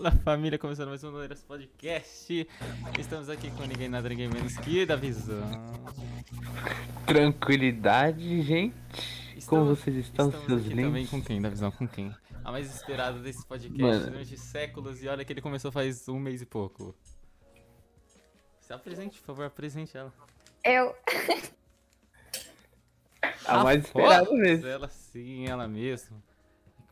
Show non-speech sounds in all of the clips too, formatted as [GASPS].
Fala família, começando mais um Noeiras Podcast. Estamos aqui com ninguém nada, ninguém menos que da visão. Tranquilidade, gente. Como Estamos- vocês estão, Estamos seus aqui também lindos? com quem, da visão com quem? A mais esperada desse podcast Mano. durante séculos e olha que ele começou faz um mês e pouco. Se apresente, por favor, apresente ela. Eu. A mais Rafosa, esperada mesmo. Ela sim, ela mesma.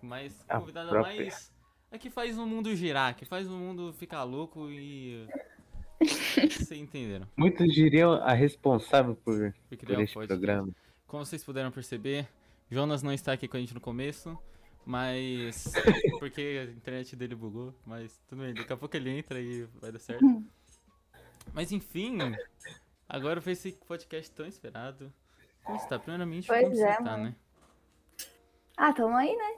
Mais A convidada própria. mais. É que faz o mundo girar, que faz o mundo ficar louco e. [LAUGHS] Vocês entenderam. Muitos diriam a responsável por, por criar um este podcast. programa. Como vocês puderam perceber, Jonas não está aqui com a gente no começo, mas. [LAUGHS] porque a internet dele bugou, mas tudo bem, daqui a pouco ele entra e vai dar certo. Mas enfim, agora foi esse podcast tão esperado. Como está? Primeiramente, Pois como você é, tá, mano. né? Ah, tamo aí, né?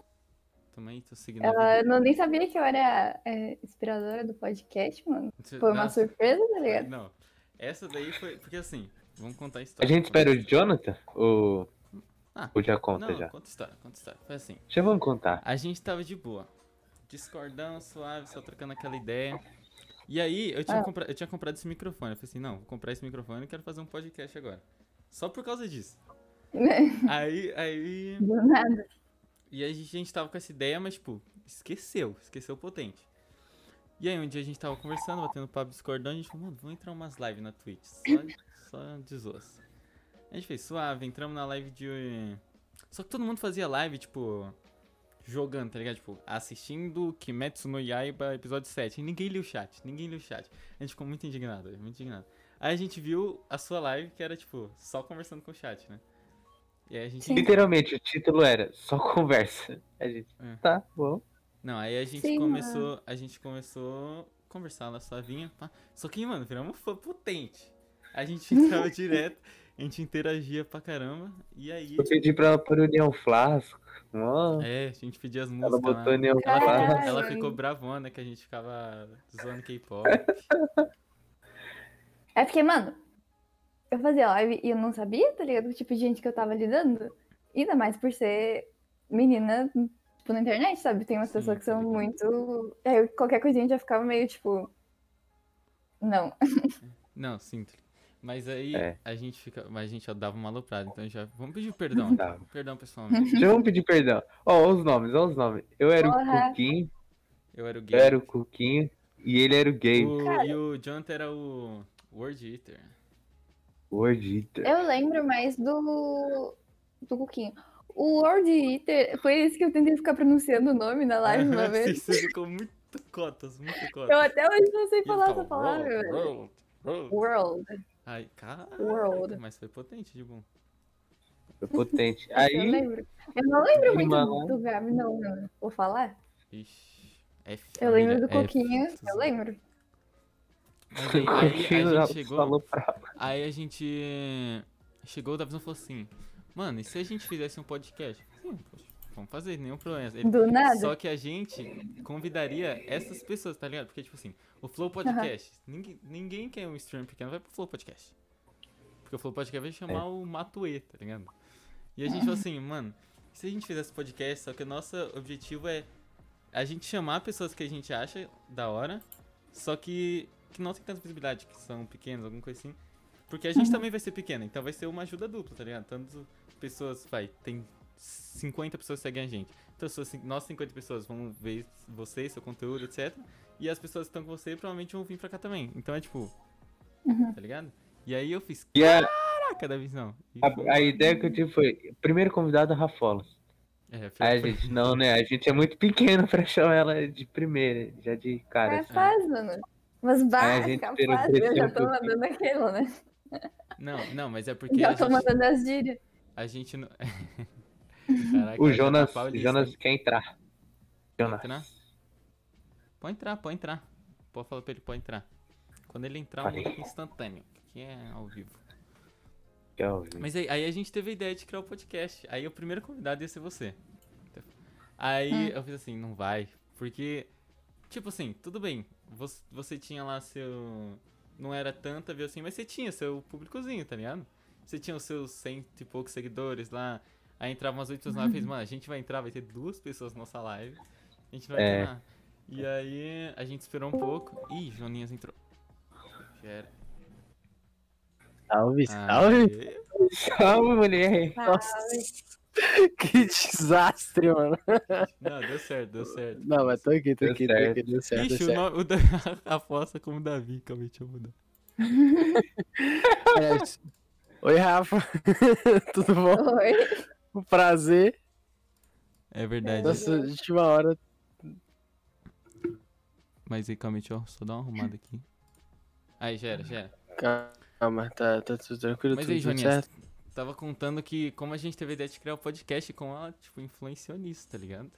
Também tô seguindo a Ela, não, nem sabia que eu era é, inspiradora do podcast, mano. Foi uma Nossa, surpresa, tá ligado? Não, essa daí foi. Porque assim, vamos contar a A história. gente espera o Jonathan? Ou, Ah, ou já conta Não, já? conta a história, conta a história. Foi assim. Já vamos contar. A gente tava de boa. Discordando, suave, só trocando aquela ideia. E aí, eu tinha, Ah. compra- eu tinha comprado esse microfone. Eu falei assim, não, vou comprar esse microfone e quero fazer um podcast agora. Só por causa disso. [LAUGHS] Aí, aí... Do nada. E a gente tava com essa ideia, mas, tipo, esqueceu. Esqueceu potente. E aí, um dia a gente tava conversando, batendo papo, discordando. A gente falou, mano, vamos entrar umas lives na Twitch. Só, só. A gente fez suave, entramos na live de... Só que todo mundo fazia live, tipo... Jogando, tá ligado? Tipo, assistindo Kimetsu no Yaiba episódio 7. E ninguém lia o chat, ninguém lia o chat. A gente ficou muito indignado, muito indignado. Aí a gente viu a sua live, que era, tipo, só conversando com o chat, né? E aí a gente... Literalmente, o título era só conversa. A gente, É. tá bom. Não, aí a gente Sim, começou. A gente começou a conversar lá suavinha. Pá. Só que, mano, viramos fã potente. A gente [LAUGHS] entrava direto, a gente interagia pra caramba. E aí. Eu pedi pra ela pôr União Flasco. Ó, É, a gente pedia as ela músicas. botou lá. União Ela ficou, Flasco. Ela ficou bravona que a gente ficava zoando K-pop. [LAUGHS] É porque, mano, eu fazia live e eu não sabia, tá ligado? O tipo de gente que eu tava lidando. Ainda mais por ser menina, tipo, na internet, sabe? Tem umas pessoas que são muito. Aí eu- qualquer coisinha já ficava meio tipo. Não. [LAUGHS] Não, sinto. Mas aí É. a gente fica. Mas a gente já dava uma aloprada, então já. Vamos pedir [LAUGHS] perdão. Tá. Perdão, pessoal. [LAUGHS] Já vamos pedir perdão. Ó, os nomes, ó os nomes. Eu era Porra. o Cuquinho, Eu era o eu gay. era o Cuquinho e ele era o gay. O- e o Jonathan era o Word Eater. Word Eater. Eu lembro mais do. do Cuquinho. O World Eater, foi esse que eu tentei ficar pronunciando o nome na live uma Sim, vez. Você ficou muito cotas, muito [LAUGHS] cotas. Eu até hoje não sei falar fala, essa palavra. "Roll, velho. roll, roll." World. Ai, cara. World. Mas foi potente, de bom. Foi potente. [LAUGHS] Eu Aí, lembro. Eu não lembro muito Rima- do Gabi, não, mano. Vou falar? Ixi. F, Eu lembro do F. Coquinho, eu lembro. Mas aí, aí a gente chegou. falou pra Aí a gente. Chegou, o Davison falou assim: Mano, e se a gente fizesse um podcast? Sim, poxa, vamos fazer, nenhum problema. Ele- Do nada. Só que a gente convidaria essas pessoas, tá ligado? Porque, tipo assim, o Flow Podcast, ninguém, ninguém quer um stream pequeno, vai pro Flow Podcast. Porque o Flow Podcast vai chamar o Matue, tá ligado? E a gente falou assim, mano, se a gente fizesse podcast, só que o nosso objetivo é a gente chamar pessoas que a gente acha da hora, só que, que não tem tanta visibilidade, que são pequenos, alguma coisa assim. Porque a gente também vai ser pequena, então vai ser uma ajuda dupla, tá ligado? Tanto pessoas, vai, tem 50 pessoas que seguem a gente. Então, nós 50 pessoas vão ver você, seu conteúdo, etc. E as pessoas que estão com você provavelmente vão vir pra cá também. Então é tipo. Uhum. Tá ligado? E aí eu fiz. E a, Caraca, da visão. A, a ideia que eu tive foi: primeiro convidado, a Rafola. É, foi- Aí a gente, não, né? A gente é muito pequeno pra chamar ela de primeira, já de cara. É fácil, mano. Mas gente esperou fácil. Eu crescer já um tô mandando aquilo, né? Não, não, mas é porque Já a tô gente, mandando as gírias. a gente não. [LAUGHS] Caraca, O já tá Jonas, paulista. Jonas quer entrar. Jonas. Entrar? Pode entrar, pode entrar. Pode falar pra ele, pode entrar. Quando ele entrar, um Falei. link instantâneo, que é ao vivo. Quer ouvir? Mas aí, aí a gente teve a ideia de criar o podcast. Aí o primeiro convidado ia ser você. Aí Hum. eu fiz assim, não vai. Porque, tipo assim, tudo bem. Você, você tinha lá seu. Não era tanta view assim, mas você tinha seu públicozinho, tá ligado? Você tinha os seus cento e poucos seguidores lá. Aí entravam umas oito pessoas lá e fez, mano, a gente vai entrar, vai ter duas pessoas na nossa live. A gente vai É. nada. E aí a gente esperou um pouco. Ih, Joninhas entrou. Já era. Salve, salve. Aê. Salve, mulher. Nossa. [LAUGHS] Que desastre, mano. Não, deu certo, deu certo. Não, mas tô aqui, tô Deu aqui, tô aqui, deu certo, deu Ixi, o, certo. nome, o da, a [LAUGHS] aposta como Davi, calma aí, deixa eu mudar. [LAUGHS] É, Oi, Rafa. Tudo bom? Oi. Um prazer. É verdade. Nossa, de última hora. Mas aí, calma aí, deixa eu só dar uma arrumada aqui. Aí, já era, já era. Calma, tá, tá tudo tranquilo, Mas tudo, aí, certo. Tava contando que como a gente teve a ideia de criar o podcast, como ela, tipo, influenciou nisso, tá ligado?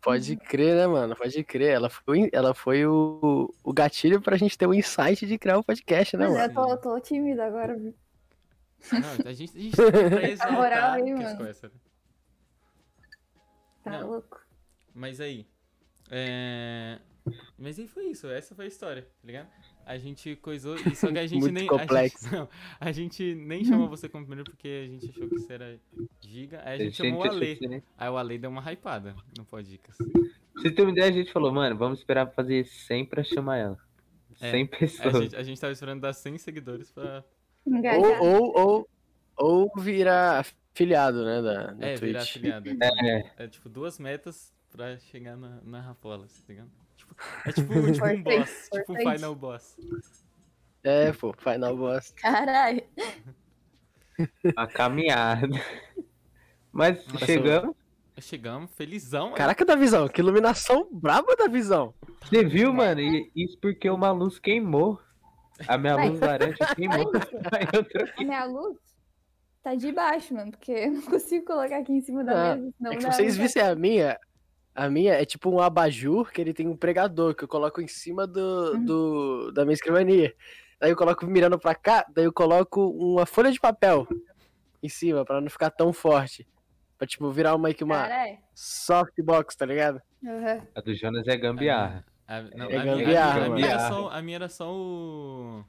Pode crer, né, mano? Pode crer. Ela foi, ela foi o, o gatilho pra gente ter o insight de criar o podcast, né, Mas mano? eu tô, tô tímida agora. viu? Não, a gente, a gente tem [LAUGHS] pra exaltar moral aí, mano. coisas, né? Tá Não. louco. Mas aí. É... Mas aí foi isso, essa foi a história, tá ligado? A gente coisou. Só que a [LAUGHS] gente Muito nem. complexo. A gente, [LAUGHS] não, a gente nem chamou você como primeiro porque a gente achou que você era giga. Aí a gente chamou o Ale. Né? Aí o Ale deu uma hypada no Podicas. Você ter uma ideia, a gente falou, mano, vamos esperar fazer 100 pra chamar ela. É, 100 A pessoas. gente, a gente tava esperando dar 100 seguidores pra. Ou, ou, ou, ou virar afiliado, né, da, da é, Twitch. virar afiliado. [LAUGHS] É, É tipo duas metas pra chegar na, na Rapola, tá ligado? Tipo, [LAUGHS] é tipo, tipo um Importante, boss, tipo um importante. final boss. É, pô, Final Boss. Caralho. a caminhada. Mas Nossa, chegamos. Chegamos, felizão. mano. Caraca, da visão, que iluminação braba da visão. Você viu, mano? E isso porque uma luz queimou. A minha Vai. luz laranja queimou. [LAUGHS] A minha luz tá de baixo, mano, porque eu não consigo colocar aqui em cima da Ah, mesa. Senão É se vocês vissem a minha, a minha é tipo um abajur que ele tem um pregador que eu coloco em cima do, Uhum. do da minha escrivania. Daí eu coloco mirando pra cá, daí eu coloco uma folha de papel em cima pra não ficar tão forte. Pra tipo virar uma, que uma Caralho. softbox, tá ligado? Aham. A do Jonas é gambiarra. A, não, É a minha, gambiarra, a, minha era só, a minha era só o.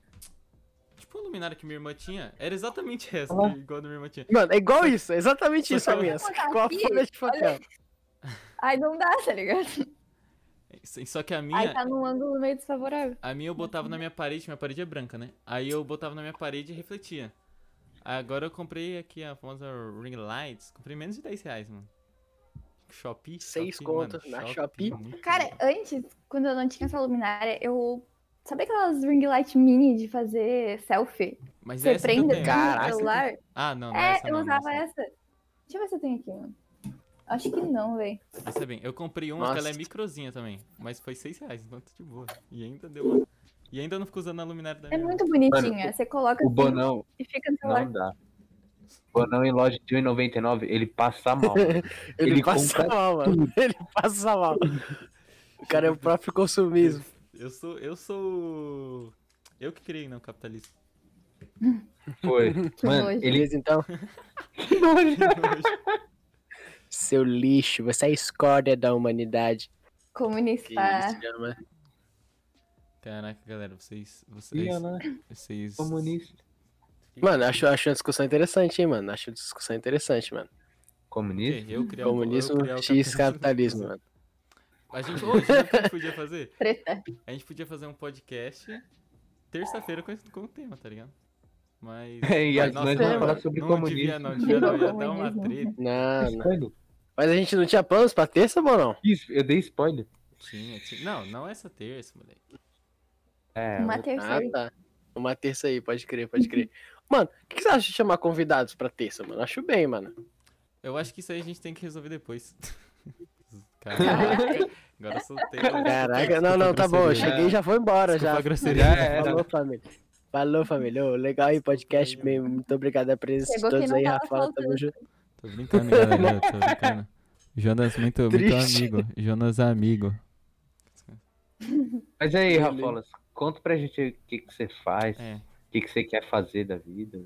Tipo a luminária que minha irmã tinha. Era exatamente essa, Ah. igual a da minha irmã tinha. Mano, é igual isso, é exatamente isso a minha. Com a folha de papel. Aí não dá, tá ligado? Só que a Aí minha. tá num ângulo meio desfavorável. A minha eu botava na minha parede, minha parede é branca, né? Aí eu botava na minha parede e refletia. Agora eu comprei aqui a famosa Ring Lights. Comprei menos de 10 reais, mano. Shopee. Seis Shopee, mano, na Shopee. muito Cara, antes, quando eu não tinha essa luminária, eu. Sabe aquelas ring light mini de fazer selfie? Mas Você eu prende no celular? Ah, não, não é, essa eu não, usava essa. essa. Deixa eu ver se eu tenho aqui, mano. Acho que não, velho. Essa é bem. Eu comprei uma que ela é Nossa. microzinha também. Mas foi 6 reais, então tá de boa. E ainda deu uma... E ainda não fico usando a luminária da É minha. muito bonitinha. Você coloca O assim Bonão e fica no celular. não dá. O Bonão em loja de 1,99, ele passa mal. mano. [LAUGHS] Ele, Ele passa mal, mano. Ele passa mal. O cara é o próprio consumismo. Eu sou. Eu sou. Eu que criei, não, o capitalismo. Foi. [LAUGHS] Que Mano, nojo. ele. Beleza, então? [LAUGHS] Seu lixo, você é a escória da humanidade. Comunista. chama. Caraca, galera, vocês. Vocês. Ia lá, Vocês. comunista. Mano, acho, acho uma discussão interessante, hein, mano. Acho uma discussão interessante, mano. Criar Comunismo eu criar o x capitalismo, mano. A gente. Hoje, sabe o que a gente podia fazer? Treta. A gente podia fazer um podcast terça-feira com, com o tema, tá ligado? Mas. [LAUGHS] É, e Mas, nós não, vamos falar não, sobre não comunismo. Devia, não, devia, não, ia dar uma treta. Não, não. Mas a gente não tinha planos pra terça, ou não? Isso, eu dei spoiler. Tinha, tinha. Não, não essa terça, moleque. É, Uma terceira. Ah, tá. Uma terça aí, pode crer, pode crer. [LAUGHS] Mano, o que que você acha de chamar convidados pra terça, mano? Acho bem, mano. Eu acho que isso aí a gente tem que resolver depois. [LAUGHS] Caralho. Caraca, agora eu soltei. Caraca, não, não, tá bom. Eu cheguei e já foi embora, Desculpa já. a grosseria. Já era. Falou, família. Falou, família. Ô, legal aí, podcast mesmo. Muito obrigado a presença de todos aí, Rafael. Tamo junto. Tô brincando, galera. Tô brincando. Jonas, muito, muito amigo. Jonas amigo. Mas aí. Rafolas, conta pra gente o que, que você faz, o É. que, que você quer fazer da vida.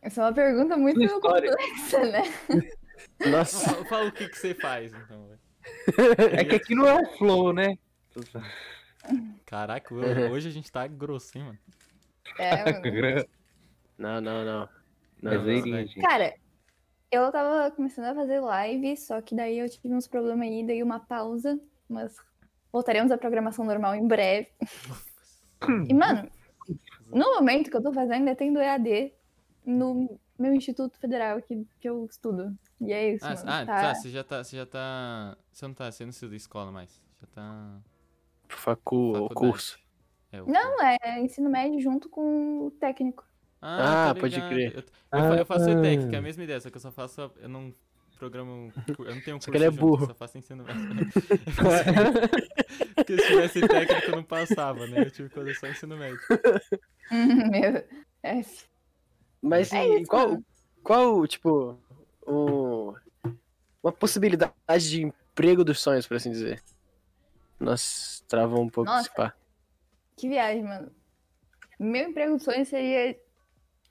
Essa é uma pergunta muito complexa, né? [LAUGHS] Nossa, Fala, o que, que você faz, então. velho. É que aqui não é o flow, né? Caraca, [LAUGHS] ho- hoje a gente tá grosso, hein, mano. É, [LAUGHS] mano. não, não, não. Não, aí, não. gente. Cara, Eu tava começando a fazer live, só que daí eu tive uns problemas aí, dei uma pausa, mas voltaremos à programação normal em breve. E, mano, no momento que eu tô fazendo, eu tenho EAD no meu Instituto Federal que, que eu estudo. E é isso, Ah, mano. ah, tá... tá, você já tá. Você já tá. Você não tá. Você não estuda escola mais. Já tá. Facu, faculdade. curso. É, o Não, é ensino médio junto com o técnico. Ah, Ah, tô pode ligado. crer. Eu, eu fa- eu faço Ah. ETEC, que é a mesma ideia, só que eu só faço. Eu não programo. Eu não tenho um curso Só que ele é junto, burro. Eu só faço ensino médio. [LAUGHS] Porque se tivesse técnico eu não passava, né? Eu tive que fazer só ensino médio. [LAUGHS] Meu. É. Mas É e isso, qual, mano. qual, tipo, o, uma possibilidade de emprego dos sonhos, por assim dizer? Nossa, travou um pouco Nossa. esse pá. Que viagem, mano. Meu emprego de sonho seria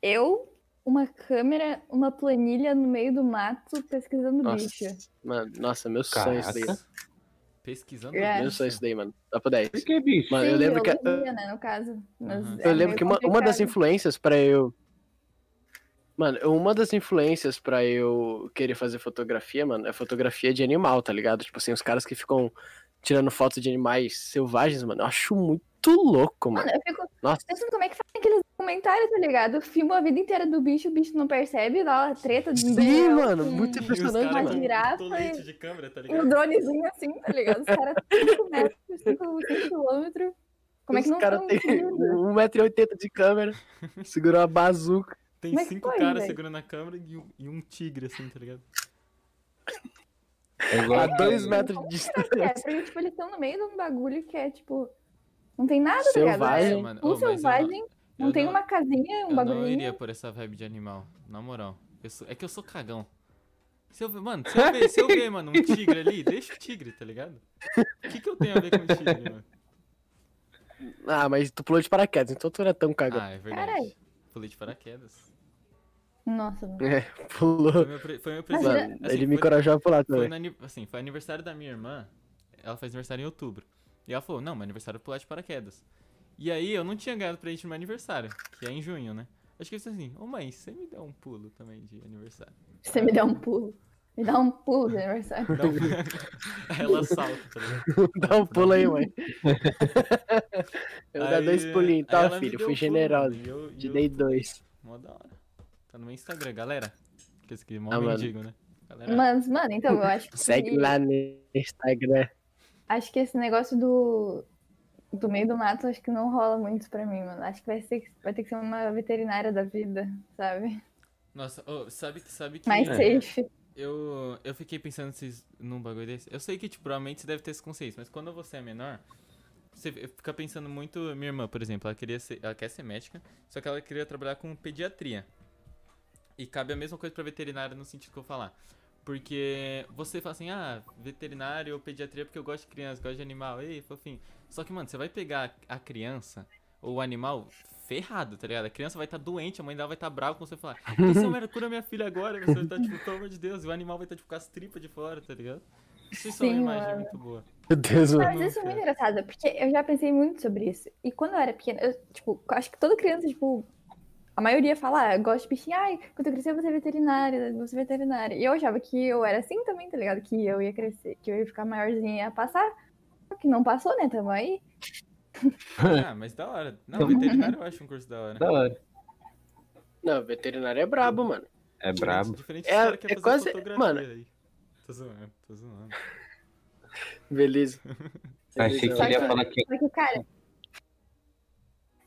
eu, uma câmera, uma planilha no meio do mato pesquisando Nossa, bicho. mano, nossa, meu sonho isso daí. Caraca. Pesquisando. É. Meu sonho isso daí, mano. Dá pra 10. Por que, bicho? Mano, eu Sim, lembro que. né, no caso. Mas Aham. é Eu lembro que uma, uma das influências pra eu. Mano, uma das influências pra eu querer fazer fotografia, mano, é fotografia de animal, tá ligado? Tipo assim, os caras que ficam tirando fotos de animais selvagens, mano, eu acho muito louco, mano. Mano, eu fico Nossa, pensando como é que fazem aqueles documentários, tá ligado? Filma a vida inteira do bicho, o bicho não percebe, dá uma treta do sim, leão mano, com- muito E os impressionante, Uma mano. com girafa e- de câmera, tá ligado? dronezinho assim, tá ligado? Os caras [LAUGHS] 5 metros, 5 quilômetros. Como é que Os não caras tão têm filmando? 1,80m de câmera, [LAUGHS] segurou uma bazuca. Tem Como é cinco caras segurando a câmera e um, e um tigre, assim, tá ligado? É igual A aquele- 2 metros de É, distância. porque, tipo, eles estão no meio de um bagulho que é, tipo, não tem nada, tá ligado? Selvagem. É mas eu não- selvagem, não, eu tem não- uma casinha, um Eu não iria por essa vibe de animal, na moral. Eu sou- é que eu sou cagão. Se eu, ver- mano, se eu, ver, se eu ver, mano, um tigre ali, deixa o tigre, tá ligado? O que, que eu tenho a ver com o tigre, mano? Ah, mas tu pulou de paraquedas, então tu não é tão cagão. Ah, é verdade. Caralho. Pulei de paraquedas. Nossa. É, pulou. Foi meu, pre- foi meu presente. Mano, Assim, ele me foi- encorajou a pular Foi, também. no ani- assim, foi aniversário da minha irmã. Ela faz aniversário em outubro. E ela falou, não, meu aniversário é pular de paraquedas. E aí eu não tinha ganhado presente no meu aniversário, que é em junho, né? Acho que eu disse assim, ô mãe, você me deu um pulo também de aniversário. Você me dá um pulo. Me dá um pulo de aniversário. Dá um... [LAUGHS] Ela salta, ligado? [LAUGHS] Dá um pulo aí, mãe. [LAUGHS] Eu Aí- dois pulinhos, tá, filho? Fui um pulo, e eu- Te eu- dei dois. Mó da hora. Tá no meu Instagram, galera. Que esse aqui, mó Ah, mano. mendigo, né? Galera, Mas, mano, então, eu acho que. Segue lá no Instagram. Acho que esse negócio do. Do meio do mato, acho que não rola muito pra mim, mano. Acho que vai, ser, vai ter que ser uma veterinária da vida, sabe? Nossa, ô, sabe que sabe que Mais é, safe. eu eu fiquei pensando vocês num bagulho desse. Eu sei que tipo, provavelmente você deve ter esse conceito, mas quando você é menor, você fica pensando muito, minha irmã, por exemplo, ela queria ser, ela quer ser médica, só que ela queria trabalhar com pediatria. E cabe a mesma coisa pra veterinária no sentido que eu vou falar. Porque você fala assim, ah, veterinário ou pediatria porque eu gosto de criança, gosto de animal, ei, fofinho. Só que, mano, você vai pegar a criança ou o animal ferrado, tá ligado? A criança vai estar doente, a mãe dela vai estar brava com você e falar, isso é cura minha filha agora, você vai estar, tipo, pelo amor de Deus, e o animal vai estar, tipo, com as tripas de fora, tá ligado? Isso é uma Sim, imagem mano. muito boa. Meu Deus, mano. Mas isso é muito engraçado, porque eu já pensei muito sobre isso. E quando eu era pequena, eu, tipo, acho que toda criança, tipo, a maioria fala, ah, gosto de bichinho, ai, quando eu crescer eu vou ser veterinária, vou ser veterinária. E eu achava que eu era assim também, tá ligado? Que eu ia crescer, que eu ia ficar maiorzinha e ia passar. Só que não passou, né? Tamo aí. [LAUGHS] Ah, mas da hora. Não, veterinário eu acho um curso da hora. Da hora. Não, veterinário é brabo, mano. É brabo. Diferente É- dos caras que é fazer quase- mano. aí. Tô zoando, tô zoando. Beleza. [LAUGHS] Achei que ele ia falar que Só que, cara,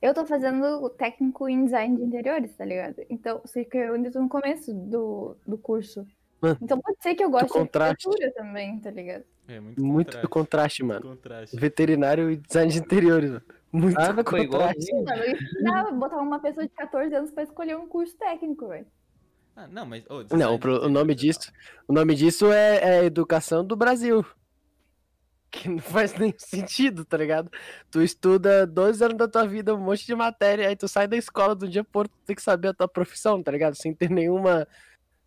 eu tô fazendo o técnico em design de interiores, tá ligado? Então, sei que eu ainda tô no começo do, do curso. Mano, Então pode ser que eu goste de contraste. arquitetura também, tá ligado? É, muito Muito contraste. contraste, mano. Contraste. Veterinário e design de interiores, mano. Muito pô, contraste. igualzinho. Mano, eu uma pessoa de 14 anos pra escolher um curso técnico, velho. Ah, não, mas. ô, Não, o, pro- de o nome é disso, o nome disso é, é Educação do Brasil. Que não faz nem [LAUGHS] sentido, tá ligado? Tu estuda 12 anos da tua vida, um monte de matéria, aí tu sai da escola do dia por tu tem que saber a tua profissão, tá ligado? Sem ter nenhuma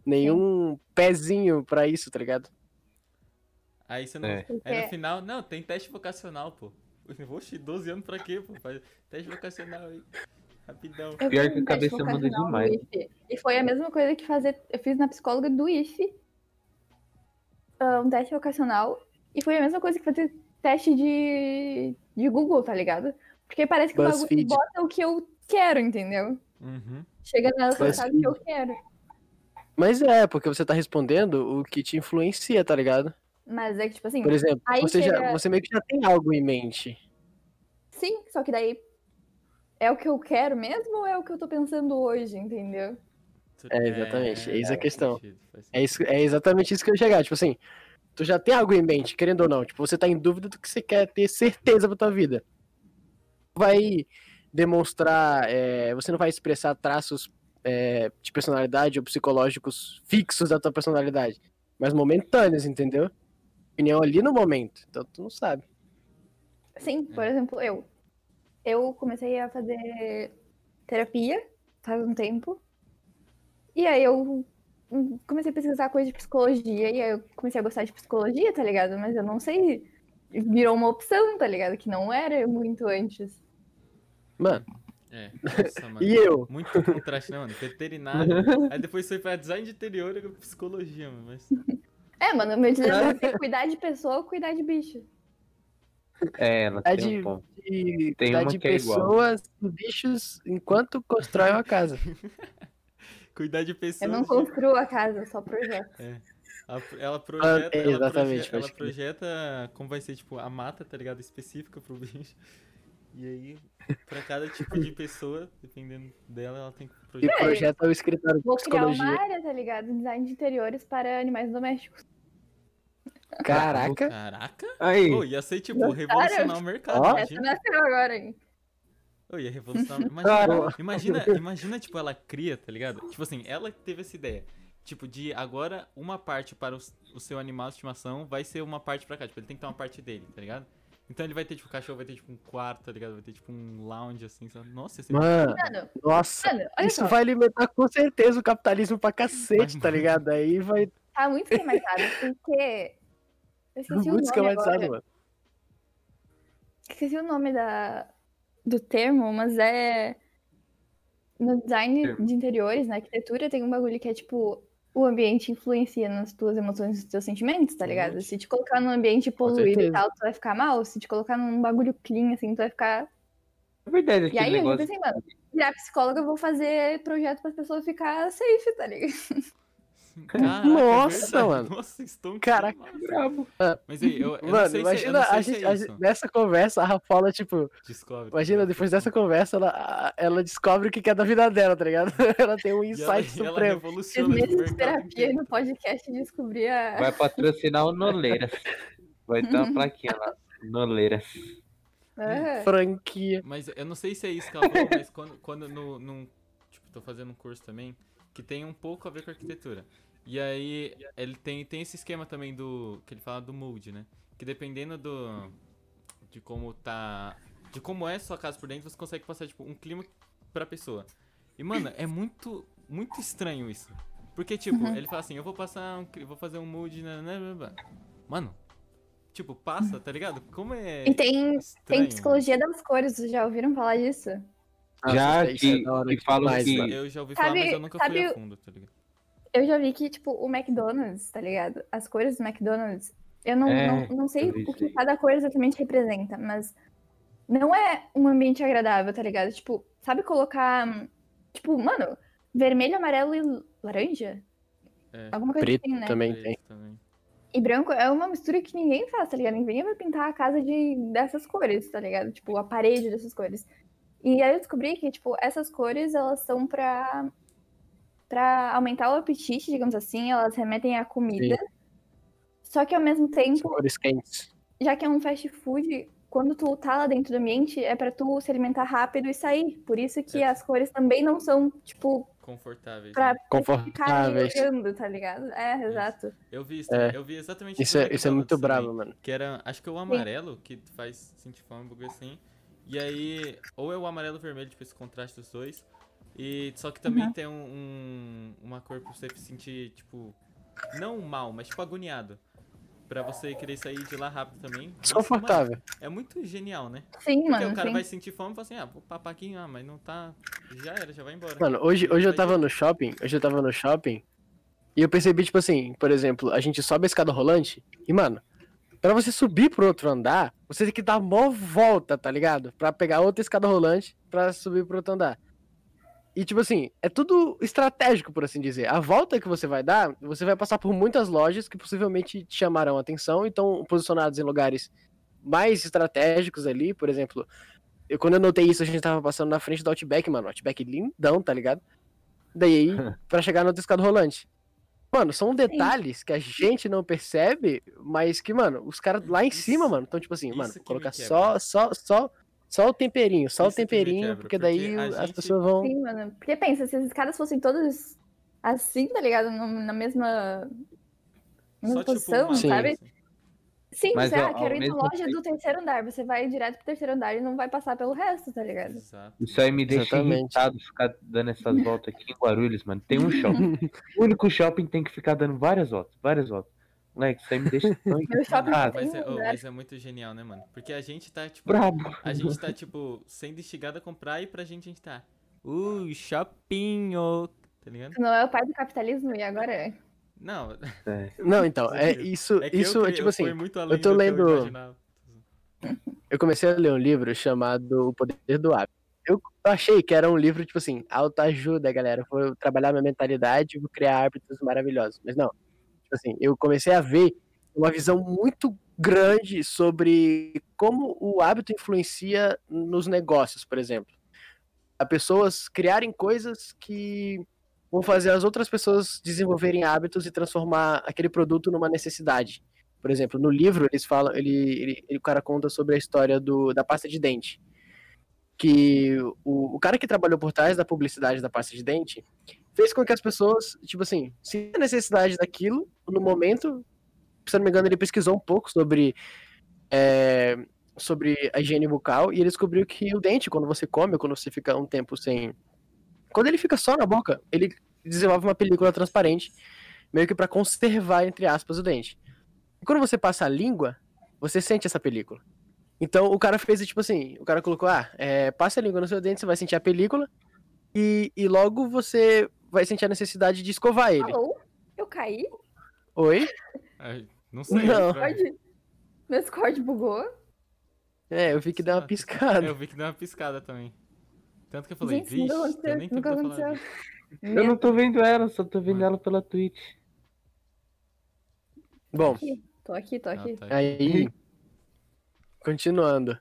nenhum pezinho pra isso, tá ligado? Aí você não. É. Aí no final, não, tem teste vocacional, pô. [LAUGHS] Oxi, 12 anos pra quê, pô? Faz teste vocacional aí. Rapidão. Eu Pior que a cabeça muda demais. E foi a mesma coisa que fazer. Eu fiz na psicóloga do IFE. ah, um teste vocacional. E foi a mesma coisa que fazer teste de, de Google, tá ligado? Porque parece que o bagulho bota o que eu quero, entendeu? Uhum. Chega no resultado que eu quero. Mas é, porque você tá respondendo o que te influencia, tá ligado? Mas é que, tipo assim, Por exemplo, Aí você, já, chega- você meio que já tem algo em mente. sim, só que daí é o que eu quero mesmo ou é o que eu tô pensando hoje, entendeu? É, exatamente, é isso a questão. sentido, É, isso, é exatamente isso que eu ia chegar. Tipo assim, tu já tem algo em mente, querendo ou não. Tipo, você tá em dúvida do que você quer ter certeza pra tua vida. Vai demonstrar, é, você não vai expressar traços é, de personalidade ou psicológicos fixos da tua personalidade, mas momentâneos, entendeu? Opinião ali no momento. Então tu não sabe. Sim, por É. exemplo, eu. Eu comecei a fazer terapia faz um tempo. E aí eu hum, comecei a pesquisar coisa de psicologia. E aí eu comecei a gostar de psicologia, tá ligado? Mas eu não sei. Virou uma opção, tá ligado? Que não era muito antes. Mano, É, nossa, [LAUGHS] mano. e eu? Muito contraste, né, mano? Veterinário. aí depois foi pra design de interior e psicologia, mano. Mas. É, mano, meu dilema é cuidar de pessoa ou cuidar de bicho. É, ela É tem de, um ponto. de, Tem cuidar uma de que é igual. pessoas bichos enquanto constrói uma casa. [LAUGHS] Cuidar de pessoas. Eu não de- construo a casa, eu só projeto. A- Ela projeta, é, ela exatamente, proje- ela pode crer. projeta como vai ser, tipo, a mata, tá ligado? Específica pro bicho. E aí, pra cada tipo de pessoa, dependendo dela, ela tem que E projetar. projeta o escritório de Vou criar uma psicologia. área, tá ligado? Design de interiores para animais domésticos. Caraca. Caraca! Aí, Pô, ia ser, tipo, revolucionar o mercado, Ó. Essa nasceu agora, hein? Ia revolucionar. [LAUGHS] Cara. Imagina, imagina, imagina, tipo, ela cria, tá ligado? Tipo assim, ela teve essa ideia. Tipo, de agora uma parte para o, o seu animal de estimação vai ser uma parte pra cá. Tipo, ele tem que ter uma parte dele, tá ligado? Então ele vai ter, tipo, o cachorro vai ter, tipo, um quarto, tá ligado? Vai ter, tipo, um lounge, assim, sabe? Nossa, ser Mano, Mano, nossa. mano, Isso só. vai alimentar com certeza o capitalismo pra cacete, Vai tá ligado? Aí vai Tá muito esquematizado, porque. Eu [LAUGHS] esqueci o muito nome esquematizado, agora. mano. Esqueci o nome da, do termo, mas é. No design Termo. de interiores, na arquitetura, tem um bagulho que é tipo. O ambiente influencia nas tuas emoções e nos teus sentimentos, tá ligado? Muito. Se te colocar num ambiente poluído e tal, tu vai ficar mal. Se te colocar num bagulho clean, assim, tu vai ficar. é verdade, E aí eu negócio. pensei, mano, virar psicóloga, eu vou fazer projeto para pessoas ficar safe, tá ligado? [LAUGHS] Caraca, Nossa, é mano. Nossa, estão Caraca. Brabo. Mas aí, eu, eu não Mano, sei imagina se, eu não a sei gente, se a é gente- nessa conversa, a Rafaela, tipo, Descobre. imagina, depois dessa conversa, ela, ela descobre o que é da vida dela, tá ligado? [LAUGHS] Ela tem um ela, insight e ela supremo. Revoluciona esse meses de terapia e no podcast descobri a. Vai patrocinar o Noleiras. Vai ter uma [LAUGHS] plaquinha lá. Noleiras. Ah, Franquia. Mas eu não sei se é isso que ela falou, mas quando, quando no, num, tipo, tô fazendo um curso também, que tem um pouco a ver com arquitetura. E aí, ele tem, tem esse esquema também do, que ele fala do mood, né? Que dependendo do, de como tá, de como é sua casa por dentro, você consegue passar, tipo, um clima pra pessoa. E, mano, é muito, muito estranho isso. Porque, tipo, Uhum. ele fala assim, eu vou passar um, vou fazer um mood, né, né, né, né. Mano, tipo, passa, tá ligado? Como é E tem, estranho, tem mano. psicologia das cores, vocês já ouviram falar disso? Nossa, Já isso é que- que falam que-. Eu já ouvi Sabe- falar, mas eu nunca fui a fundo, tá ligado? Eu já vi que, tipo, o McDonald's, tá ligado? As cores do McDonald's, eu não, É, não, não sei o que cada cor exatamente representa, mas não é um ambiente agradável, tá ligado? Tipo, sabe colocar, tipo, mano, vermelho, amarelo e laranja? É. Alguma coisa Preto assim, né? também Preto tem. também. E branco é uma mistura que ninguém faz, tá ligado? Ninguém vai pintar a casa de, dessas cores, tá ligado? Tipo, a parede dessas cores. E aí eu descobri que, tipo, essas cores, elas são pra, pra aumentar o apetite, digamos assim, elas remetem à comida. Só que ao mesmo tempo, cores quentes. já que é um fast food, quando tu tá lá dentro do ambiente, é pra tu se alimentar rápido e sair. Por isso que É. as cores também não são, tipo, Confortáveis. pra né? ficar Confortáveis. olhando, tá ligado? É, exato. Eu vi isso, É. eu vi exatamente Isso do é, isso é muito McDonald's também, bravo, mano. Que era, acho que é o amarelo que faz sentir fome, um bagulho assim. E aí, ou é o amarelo e o vermelho, tipo, esse contraste dos dois. E só que também Uhum. tem um, um- uma cor pra você se sentir, tipo, não mal, mas tipo agoniado. pra você querer sair de lá rápido também. Desconfortável. Mano, é muito genial, né? Sim, Porque mano. o cara sim. vai sentir fome e fala assim, ah, vou papar aqui, ah, mas não tá. Já era, já vai embora. Mano, hoje, hoje eu tava no shopping, hoje eu tava no shopping, e eu percebi, tipo assim, por exemplo, a gente sobe a escada rolante, e, mano, pra você subir pro outro andar, você tem que dar mó volta, tá ligado? Pra pegar outra escada rolante pra subir pro outro andar. E, tipo assim, é tudo estratégico, por assim dizer. A volta que você vai dar, você vai passar por muitas lojas que possivelmente te chamarão a atenção e estão posicionadas em lugares mais estratégicos ali, por exemplo. Eu, quando eu notei isso, a gente tava passando na frente do Outback, mano. Outback lindão, tá ligado? Daí, [LAUGHS] pra chegar no outro escada rolante. Mano, são detalhes que a gente não percebe, mas que, mano, os caras lá em Isso- cima, mano, então, tipo assim, mano, colocar só, só, só, só o temperinho, só Isso o temperinho, quebra, porque porque daí a as gente- pessoas vão. Sim, mano. Porque pensa, se esses caras fossem todos assim, tá ligado? Na mesma. Mesma Só tipo posição, Sim. sabe? assim. Sim, Mas você ao- ah, quero ir na loja tempo- do terceiro andar. Você vai direto pro terceiro andar e não vai passar pelo resto, tá ligado? Exato. Isso aí me deixa Exatamente. irritado ficar dando essas voltas aqui em Guarulhos, mano. Tem um shopping. [LAUGHS] o único shopping tem que ficar dando várias voltas, várias voltas. Moleque, isso aí me deixa [LAUGHS] tão tem Mas é, oh, mas é muito genial, né, mano? Porque a gente tá, tipo. Brabo. A gente tá, tipo, sendo instigado a comprar e pra gente a gente tá. Uh, shopping, tá ligado? Não é o pai do capitalismo e agora é. Não, É. [LAUGHS] Não, então, é isso, é isso eu, é tipo eu assim, além tô do que lendo- eu imaginava. eu comecei a ler um livro chamado O Poder do Hábito. Eu achei que era um livro, tipo assim, autoajuda, galera. Vou trabalhar minha mentalidade, vou criar hábitos maravilhosos. Mas não. Tipo assim, eu comecei a ver uma visão muito grande sobre como o hábito influencia nos negócios, por exemplo. A pessoas criarem coisas que vão fazer as outras pessoas desenvolverem hábitos e transformar aquele produto numa necessidade. Por exemplo, no livro eles falam, ele, ele, ele- o cara conta sobre a história do, da pasta de dente. Que o, o cara que trabalhou por trás da publicidade da pasta de dente fez com que as pessoas, tipo assim, se a necessidade daquilo, no momento, se não me engano, ele pesquisou um pouco sobre, é, sobre a higiene bucal e ele descobriu que o dente, quando você come, quando você fica um tempo sem. Quando ele fica só na boca, ele desenvolve uma película transparente, meio que para conservar, entre aspas, o dente. E quando você passa a língua, você sente essa película. Então o cara fez tipo assim: o cara colocou, ah, é, passa a língua no seu dente, você vai sentir a película, e, e logo você vai sentir a necessidade de escovar ele. Alô? Eu caí? Oi? Ai, não sei. Não. Discord? Meu Discord bugou? É, eu vi que deu uma piscada. Eu vi que deu uma piscada também. Tanto que eu falei, Gente, vixe, nunca eu aconteceu. nem tempo Nunca aconteceu. Eu não tô vendo ela, só tô vendo ela pela Twitch. Bom, Tô aqui, tô Ah, aqui. tá. aí. Continuando.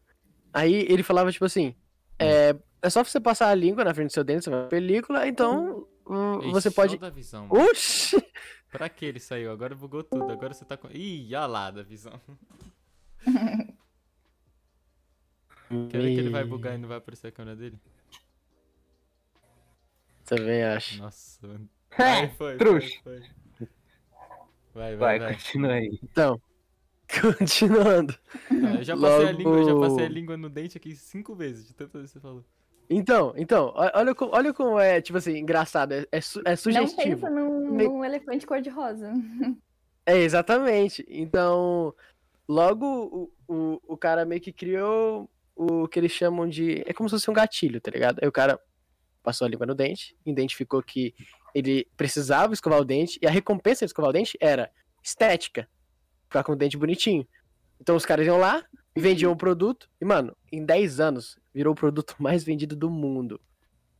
Aí ele falava, tipo assim: é, é só você passar a língua na frente do seu dente, você vai película, então hum, Ixi, você pode. da visão, mano. Oxi! Pra que ele saiu? Agora bugou tudo. Agora você tá com. Ih, olha lá da visão. [LAUGHS] Quer ver que ele vai bugar e não vai aparecer a câmera dele? Também acho. Nossa, mano. [LAUGHS] Vai, foi, trouxa. foi, foi. Vai, vai, Vai, vai. continua aí. Então, [LAUGHS] continuando. Ah, Eu já passei a língua, eu já Logo- passei a língua no dente aqui cinco vezes, de tantas vezes que você falou. Então, então, olha como, olha como é, tipo assim, engraçado, é, é, su- é Não sugestivo. pensa num, Me- num elefante cor-de-rosa. [LAUGHS] É, exatamente. Então, logo o, o, o cara meio que criou o que eles chamam de. É como se fosse um gatilho, tá ligado? Aí o cara passou a língua no dente, identificou que ele precisava escovar o dente, e a recompensa de escovar o dente era estética. Ficar com o dente bonitinho. Então os caras iam lá, vendiam o produto, e, mano, em 10 anos, virou o produto [LAUGHS] mais vendido do mundo.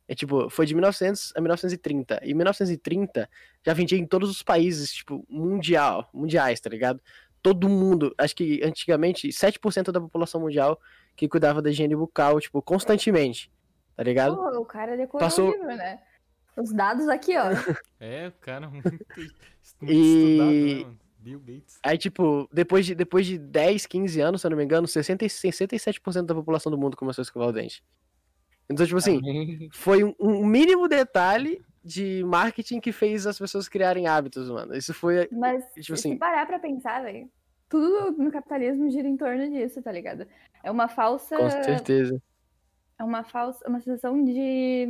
É tipo, foi de 1900 a 1930. E 1930 já vendia em todos os países, tipo, mundial, mundiais, tá ligado? Todo mundo, acho que antigamente, 7% da população mundial que cuidava da higiene bucal, tipo, constantemente, tá ligado? Pô, o cara decorou Passou- o livro, né? Os dados aqui, ó. [LAUGHS] É, o cara muito, muito E- [LAUGHS] estudado, né? Bill Gates. Aí, tipo, depois de, depois de 10, 15 anos, se eu não me engano, 60, e 67% da população do mundo começou a escovar o dente. Então, tipo assim, Amém. foi um, um mínimo detalhe de marketing que fez as pessoas criarem hábitos, mano. Isso foi. Mas Tipo se assim- parar pra pensar, velho, tudo no capitalismo gira em torno disso, tá ligado? É uma falsa. Com certeza. É uma falsa. Uma sensação de.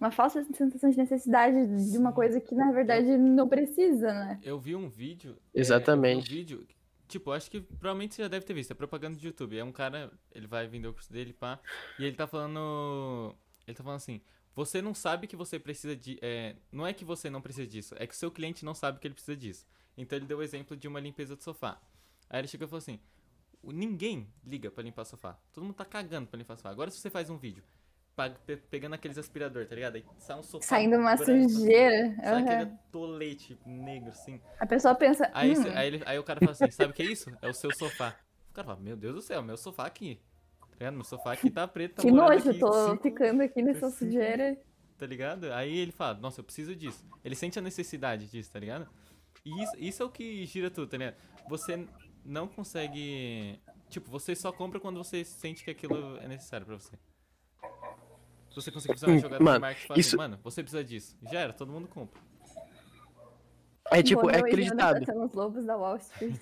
uma falsa sensação de necessidade de uma coisa que na verdade não precisa, né? Eu vi um vídeo. é, Exatamente. vi um vídeo. Tipo, acho que provavelmente você já deve ter visto. É propaganda de YouTube. É um cara, ele vai vender o curso dele, pá. E ele tá falando. Ele tá falando assim. Você não sabe que você precisa de. é, não é que você não precisa disso, é que o seu cliente não sabe que ele precisa disso. Então ele deu o exemplo de uma limpeza de sofá. Aí ele chegou e falou assim: "O- ninguém liga pra limpar sofá. Todo mundo tá cagando pra limpar sofá. Agora se você faz um vídeo pegando aqueles aspirador, tá ligado? Aí sai um sofá. Saindo uma branco, assim, sujeira. Sai aham. aquele tolete negro assim. A pessoa pensa. Aí, hum, cê- aí, ele- aí o cara fala assim, sabe o que é isso? É o seu sofá. O cara fala, meu Deus do céu, meu sofá aqui. Tá ligado? Meu sofá aqui tá preto, tá que nojo, aqui tô cinco- ficando aqui nessa cinco- sujeira. Tá ligado? Aí ele fala, nossa, eu preciso disso. Ele sente a necessidade disso, tá ligado? E isso, isso é o que gira tudo, tá ligado? Você não consegue... Tipo, você só compra quando você sente que aquilo é necessário pra você. Se você conseguir fazer uma jogada mano, de marketing e falar isso- assim, mano, você precisa disso. Já era, todo mundo compra. É tipo, é Morreu aquele e Jonathan ditado. são os lobos da Wall Street.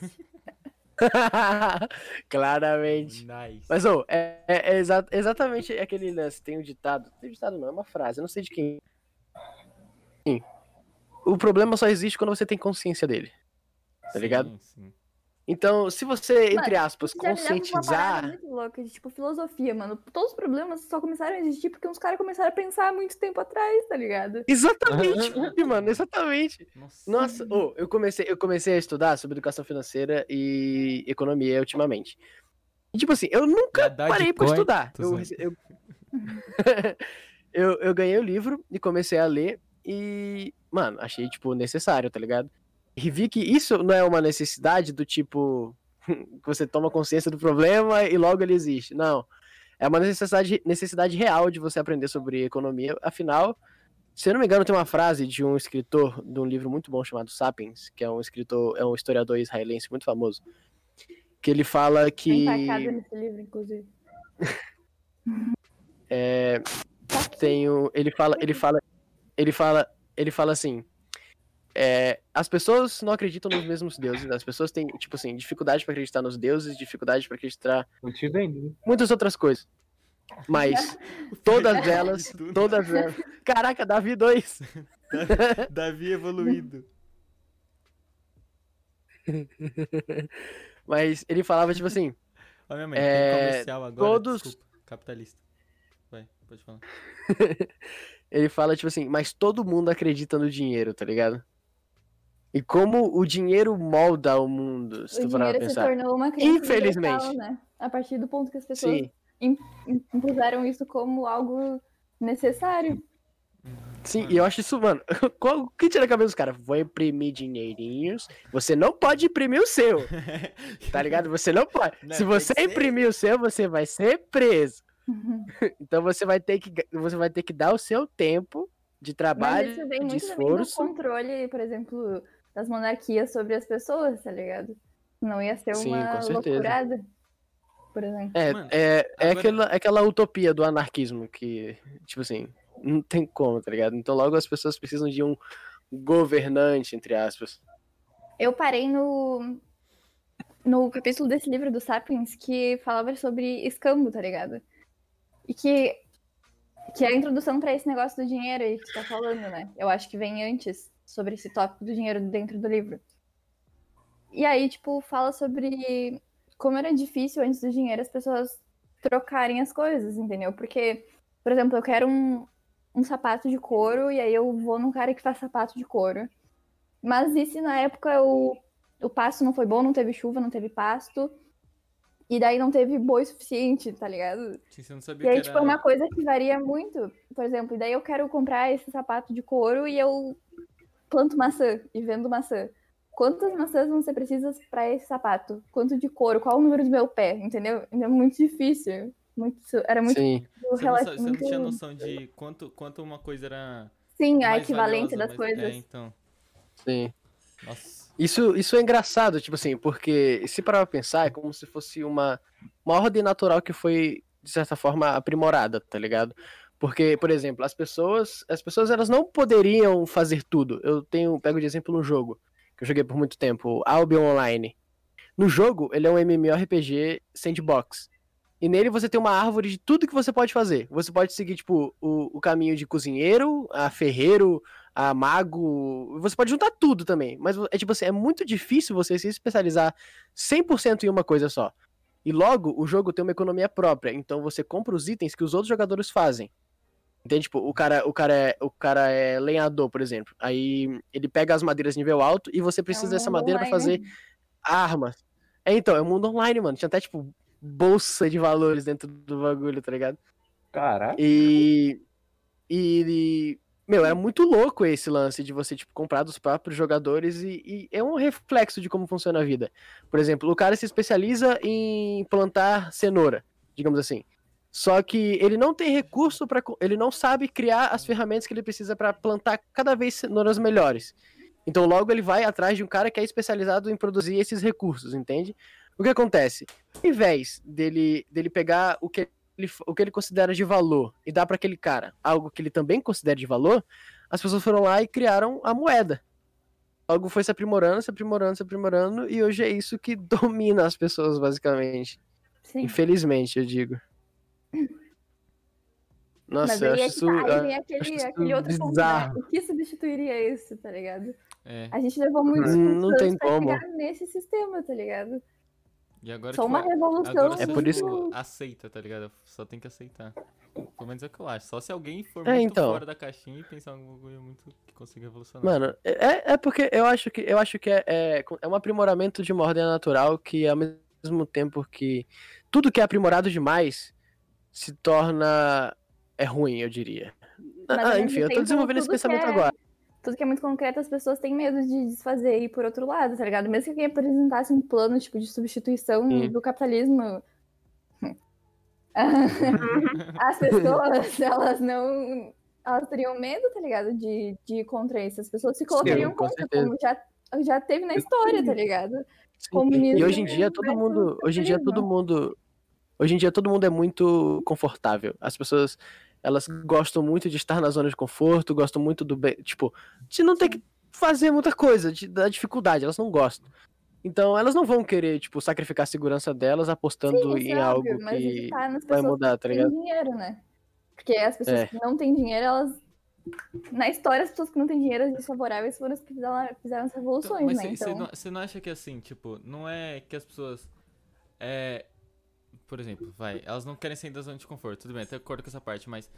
[LAUGHS] Claramente. Nice. Mas, ô, é, é- é exa- exatamente aquele lance. Tem um ditado. Tem um ditado, não, é uma frase. Eu não sei de quem. Sim. O problema só existe quando você tem consciência dele. tá ligado? Sim, sim. Então, se você, entre aspas, conscientizar. muito louca de tipo filosofia, mano. Todos os problemas só começaram a existir porque uns caras começaram a pensar há muito tempo atrás, tá ligado? Exatamente, [LAUGHS] mano, exatamente. Nossa. Nossa, ô, eu, comecei, eu comecei a estudar sobre educação financeira e economia ultimamente. E, tipo assim, eu nunca parei pra estudar. Eu, eu... [LAUGHS] eu, eu ganhei o livro e comecei a ler e, mano, achei, tipo, necessário, tá ligado? E vi que isso não é uma necessidade do tipo [LAUGHS] que você toma consciência do problema e logo ele existe. Não. É uma necessidade, necessidade real de você aprender sobre economia. Afinal, se eu não me engano, tem uma frase de um escritor de um livro muito bom chamado Sapiens, que é um escritor, é um historiador israelense muito famoso, que ele fala que nesse livro, inclusive. [LAUGHS] é, Tá aqui. tem o, ele fala, ele fala, ele fala, ele fala assim, é, as pessoas não acreditam nos mesmos deuses, as pessoas têm, tipo assim, dificuldade para acreditar nos deuses, dificuldade para acreditar vendo. muitas outras coisas. Mas [LAUGHS] todas elas, todas elas. Caraca, Davi 2. [LAUGHS] Davi evoluído. [LAUGHS] Mas ele falava tipo assim, Ó, minha mãe, É, tem comercial agora. todos- Desculpa, capitalista. Vai, pode falar. ele fala tipo assim, mas todo mundo acredita no dinheiro, tá ligado? E como o dinheiro molda o mundo, se O tu parar pra dinheiro se pensar. tornou uma crença Infelizmente. né? A partir do ponto que as pessoas Sim, im- impuseram isso como algo necessário. sim, e eu acho isso, mano. [LAUGHS] Qual, o que tira a cabeça dos caras? Vou imprimir dinheirinhos. Você não pode imprimir o seu, [LAUGHS] tá ligado? Você não pode. Não, Se você ser- imprimir o seu, você vai ser preso. [LAUGHS] Então você vai ter que você vai ter que dar o seu tempo de Mas trabalho, isso vem de muito também do esforço. controle, por exemplo, das monarquias sobre as pessoas, tá ligado? Não ia ser Sim, uma com certeza. loucurada, por exemplo. É, Mano, é, é, agora- aquela, é aquela utopia do anarquismo que, tipo assim, não tem como, tá ligado? Então logo as pessoas precisam de um governante, entre aspas. Eu parei no, no capítulo desse livro do Sapiens que falava sobre escambo, tá ligado? E que, que é a introdução pra esse negócio do dinheiro aí que tu tá falando, né? Eu acho que vem antes sobre esse tópico do dinheiro dentro do livro. E aí, tipo, fala sobre como era difícil antes do dinheiro as pessoas trocarem as coisas, entendeu? Porque, por exemplo, eu quero um, um sapato de couro e aí eu vou num cara que faz sapato de couro. Mas e se na época o, o pasto não foi bom, não teve chuva, não teve pasto, e daí não teve boi suficiente, tá ligado? Você não sabia E aí, tipo, é uma coisa que varia muito. Por exemplo, e daí eu quero comprar esse sapato de couro e eu planto maçã e vendo maçã. Quantas maçãs vão ser precisas pra esse sapato? Quanto de couro? Qual o número do meu pé? Entendeu? É muito difícil. Muito, era muito Sim. Você não, você não tinha noção de quanto, quanto uma coisa era Sim, a mais equivalência valiosa, das mas- coisas. É, então. Sim. Nossa. Isso, isso é engraçado, tipo assim, porque se parar pra pensar, é como se fosse uma, uma ordem natural que foi, de certa forma, aprimorada, tá ligado? Porque, por exemplo, as pessoas, as pessoas elas não poderiam fazer tudo. Eu tenho, pego de exemplo um jogo que eu joguei por muito tempo, Albion Online. No jogo, ele é um MMORPG sandbox. E nele você tem uma árvore de tudo que você pode fazer. Você pode seguir, tipo, o, o caminho de cozinheiro, a ferreiro, a mago. Você pode juntar tudo também. Mas é tipo assim, é muito difícil você se especializar 100% em uma coisa só. E logo, o jogo tem uma economia própria. Então você compra os itens que os outros jogadores fazem. Entende? Tipo, o cara, o cara, é, o cara é lenhador, por exemplo. Aí ele pega as madeiras de nível alto e você precisa um dessa madeira pra online. fazer armas. É, então, é um mundo online, mano. Tinha até, tipo, bolsa de valores dentro do bagulho, tá ligado? Caraca. E. E. e- meu, era muito louco esse lance de você, tipo, comprar dos próprios jogadores e, e é um reflexo de como funciona a vida. Por exemplo, o cara se especializa em plantar cenoura, digamos assim. Só que ele não tem recurso para ele não sabe criar as ferramentas que ele precisa para plantar cada vez cenouras melhores. Então logo ele vai atrás de um cara que é especializado em produzir esses recursos, entende? O que acontece? Ao invés dele, dele pegar o que, ele, o que ele considera de valor e dar para aquele cara algo que ele também considera de valor, as pessoas foram lá e criaram a moeda. Algo foi se aprimorando, se aprimorando, se aprimorando, e hoje é isso que [LAUGHS] domina as pessoas, basicamente. Sim. Infelizmente, eu digo. Nossa, Mas eu aí acho é que isso. tá, vem acho aquele, isso aquele outro ponto, né? bizarro. O que substituiria isso, tá ligado? É. A gente levou muitos Hum, não tem pra como. chegar nesse sistema, tá ligado? E agora, Só tipo, uma revolução. agora É por isso- tipo, aceita, tá ligado? Só tem que aceitar. Pelo menos é o que eu acho. Só se alguém for É, muito então. fora da caixinha e pensar em algum bagulho muito que consiga revolucionar. Mano, é, é porque eu acho que eu acho que é, é, é um aprimoramento de uma ordem natural que ao mesmo tempo que tudo que é aprimorado demais se torna é ruim, eu diria. Ah, enfim, eu tô desenvolvendo esse pensamento é- agora. Tudo que é muito concreto, as pessoas têm medo de desfazer e ir por outro lado, tá ligado? Mesmo que alguém apresentasse um plano, tipo, de substituição Sim. do capitalismo. [LAUGHS] As pessoas, [LAUGHS] elas não. Elas teriam medo, tá ligado? De, de ir contra isso. As pessoas se colocariam com contra, certeza. como já, já teve na história, tá ligado? Sim, comunismo E hoje em dia todo mundo, hoje em dia todo mundo, hoje em dia todo mundo é muito confortável. As pessoas elas gostam muito de estar na zona de conforto, gostam muito do bem, tipo, de não ter que fazer muita coisa, de, da dificuldade, elas não gostam. Então elas não vão querer, tipo, sacrificar a segurança delas apostando Sim, em é algo óbvio, mas que tá nas vai mudar, tá ligado? dinheiro, né? Porque as pessoas É. que não têm dinheiro, elas. Na história, as pessoas que não têm dinheiro, as desfavoráveis foram as que fizeram, as Então, revoluções, mas né? você Então. não, não acha que assim, tipo, não é que as pessoas. É. Por exemplo, vai, elas não querem sair da zona de conforto, tudo bem, até concordo com essa parte, mas.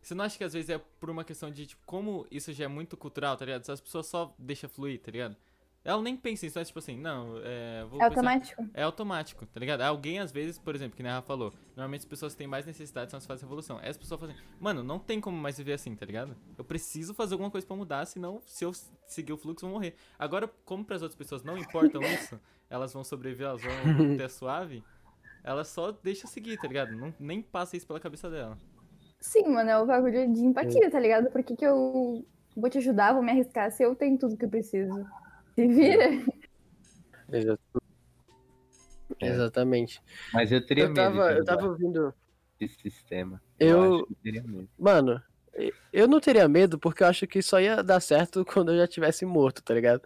Você não acha que às vezes é por uma questão de, tipo, como isso já é muito cultural, tá ligado? Se as pessoas só deixam fluir, tá ligado? Ela nem pensa nisso, é tipo assim, não, é. Vou É pensar- automático. É automático, tá ligado? Alguém, às vezes, por exemplo, que nem a Rafa falou, normalmente as pessoas que têm mais necessidade são as que fazem revolução. Essas pessoas fazem, mano, não tem como mais viver assim, tá ligado? Eu preciso fazer alguma coisa pra mudar, senão, se eu seguir o fluxo, eu vou morrer. Agora, como pras outras pessoas não importam [LAUGHS] isso, elas vão sobreviver, elas vão [LAUGHS] ter suave, elas só deixam seguir, tá ligado? Não, nem passa isso pela cabeça dela. Sim, mano, é o bagulho de empatia, tá ligado? Por que, que eu vou te ajudar, vou me arriscar se eu tenho tudo que eu preciso? Se vira. É. Exatamente. Mas eu teria Eu medo tava, de eu tava ouvindo. esse sistema. Eu- acho que eu teria medo. Mano, eu não teria medo porque eu acho que só ia dar certo [LAUGHS] quando eu já tivesse morto, tá ligado?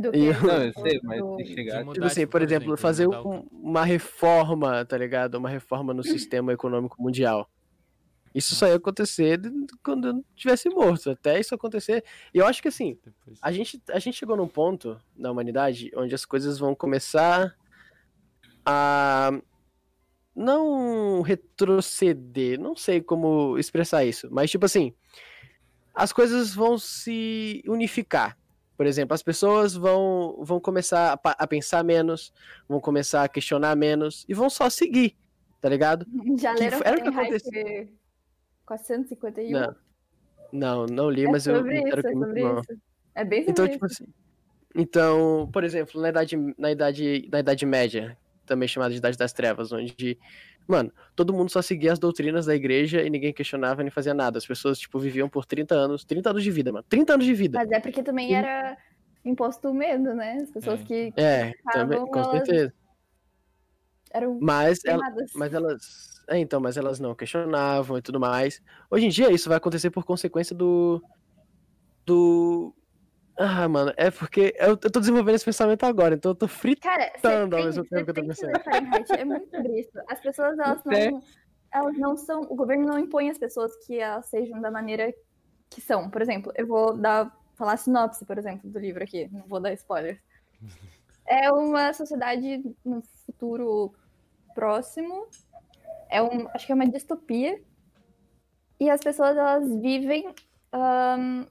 Do que eu- Não, eu sei, mas do- chegar. mudar, Tipo assim, por exemplo, fazer um- uma reforma, tá ligado? Uma reforma no sistema econômico mundial. Isso só ia acontecer quando eu tivesse morto. Até isso acontecer. E eu acho que assim, a gente, a gente chegou num ponto na humanidade onde as coisas vão começar a não retroceder, não sei como expressar isso, mas tipo assim, as coisas vão se unificar. Por exemplo, as pessoas vão, vão começar a, a pensar menos, vão começar a questionar menos e vão só seguir, tá ligado? Já que leram era o que Fahrenheit 451? Não, não, não li, É mas eu sobre quero isso, que é sobre isso. É bem sobre Então, isso. tipo assim. Então, por exemplo, na idade, na idade, na idade média, também chamada de idade das trevas, onde, mano, todo mundo só seguia as doutrinas da igreja e ninguém questionava nem fazia nada. As pessoas, tipo, viviam por 30 anos, 30 anos de vida, mano. 30 anos de vida. Mas é porque também E- era imposto o medo, né? As pessoas É. que É, também, com elas- certeza. eram Mas, ela, mas elas. É, então, mas elas não questionavam e tudo mais. Hoje em dia, isso vai acontecer por consequência do. Do. Ah, mano, é porque eu, eu tô desenvolvendo esse pensamento agora, então eu tô fritando Cara, ao tem, mesmo tempo que eu tô pensando. é muito sobre isso. As pessoas, elas não, elas não são. O governo não impõe às pessoas que elas sejam da maneira que são. Por exemplo, eu vou dar, falar a sinopse, por exemplo, do livro aqui, não vou dar spoilers. [LAUGHS] É uma sociedade no futuro próximo. É um, acho que é uma distopia. E as pessoas elas vivem ahn,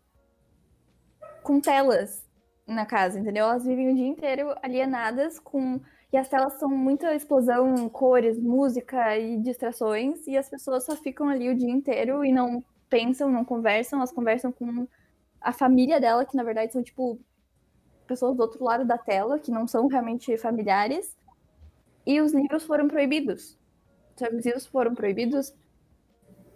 com telas na casa, entendeu? Elas vivem o dia inteiro alienadas com. E as telas são muita explosão, cores, música e distrações, e as pessoas só ficam ali o dia inteiro e não pensam, não conversam, elas conversam com a família dela, que na verdade são tipo pessoas do outro lado da tela, que não são realmente familiares. E os livros foram proibidos. Os livros foram proibidos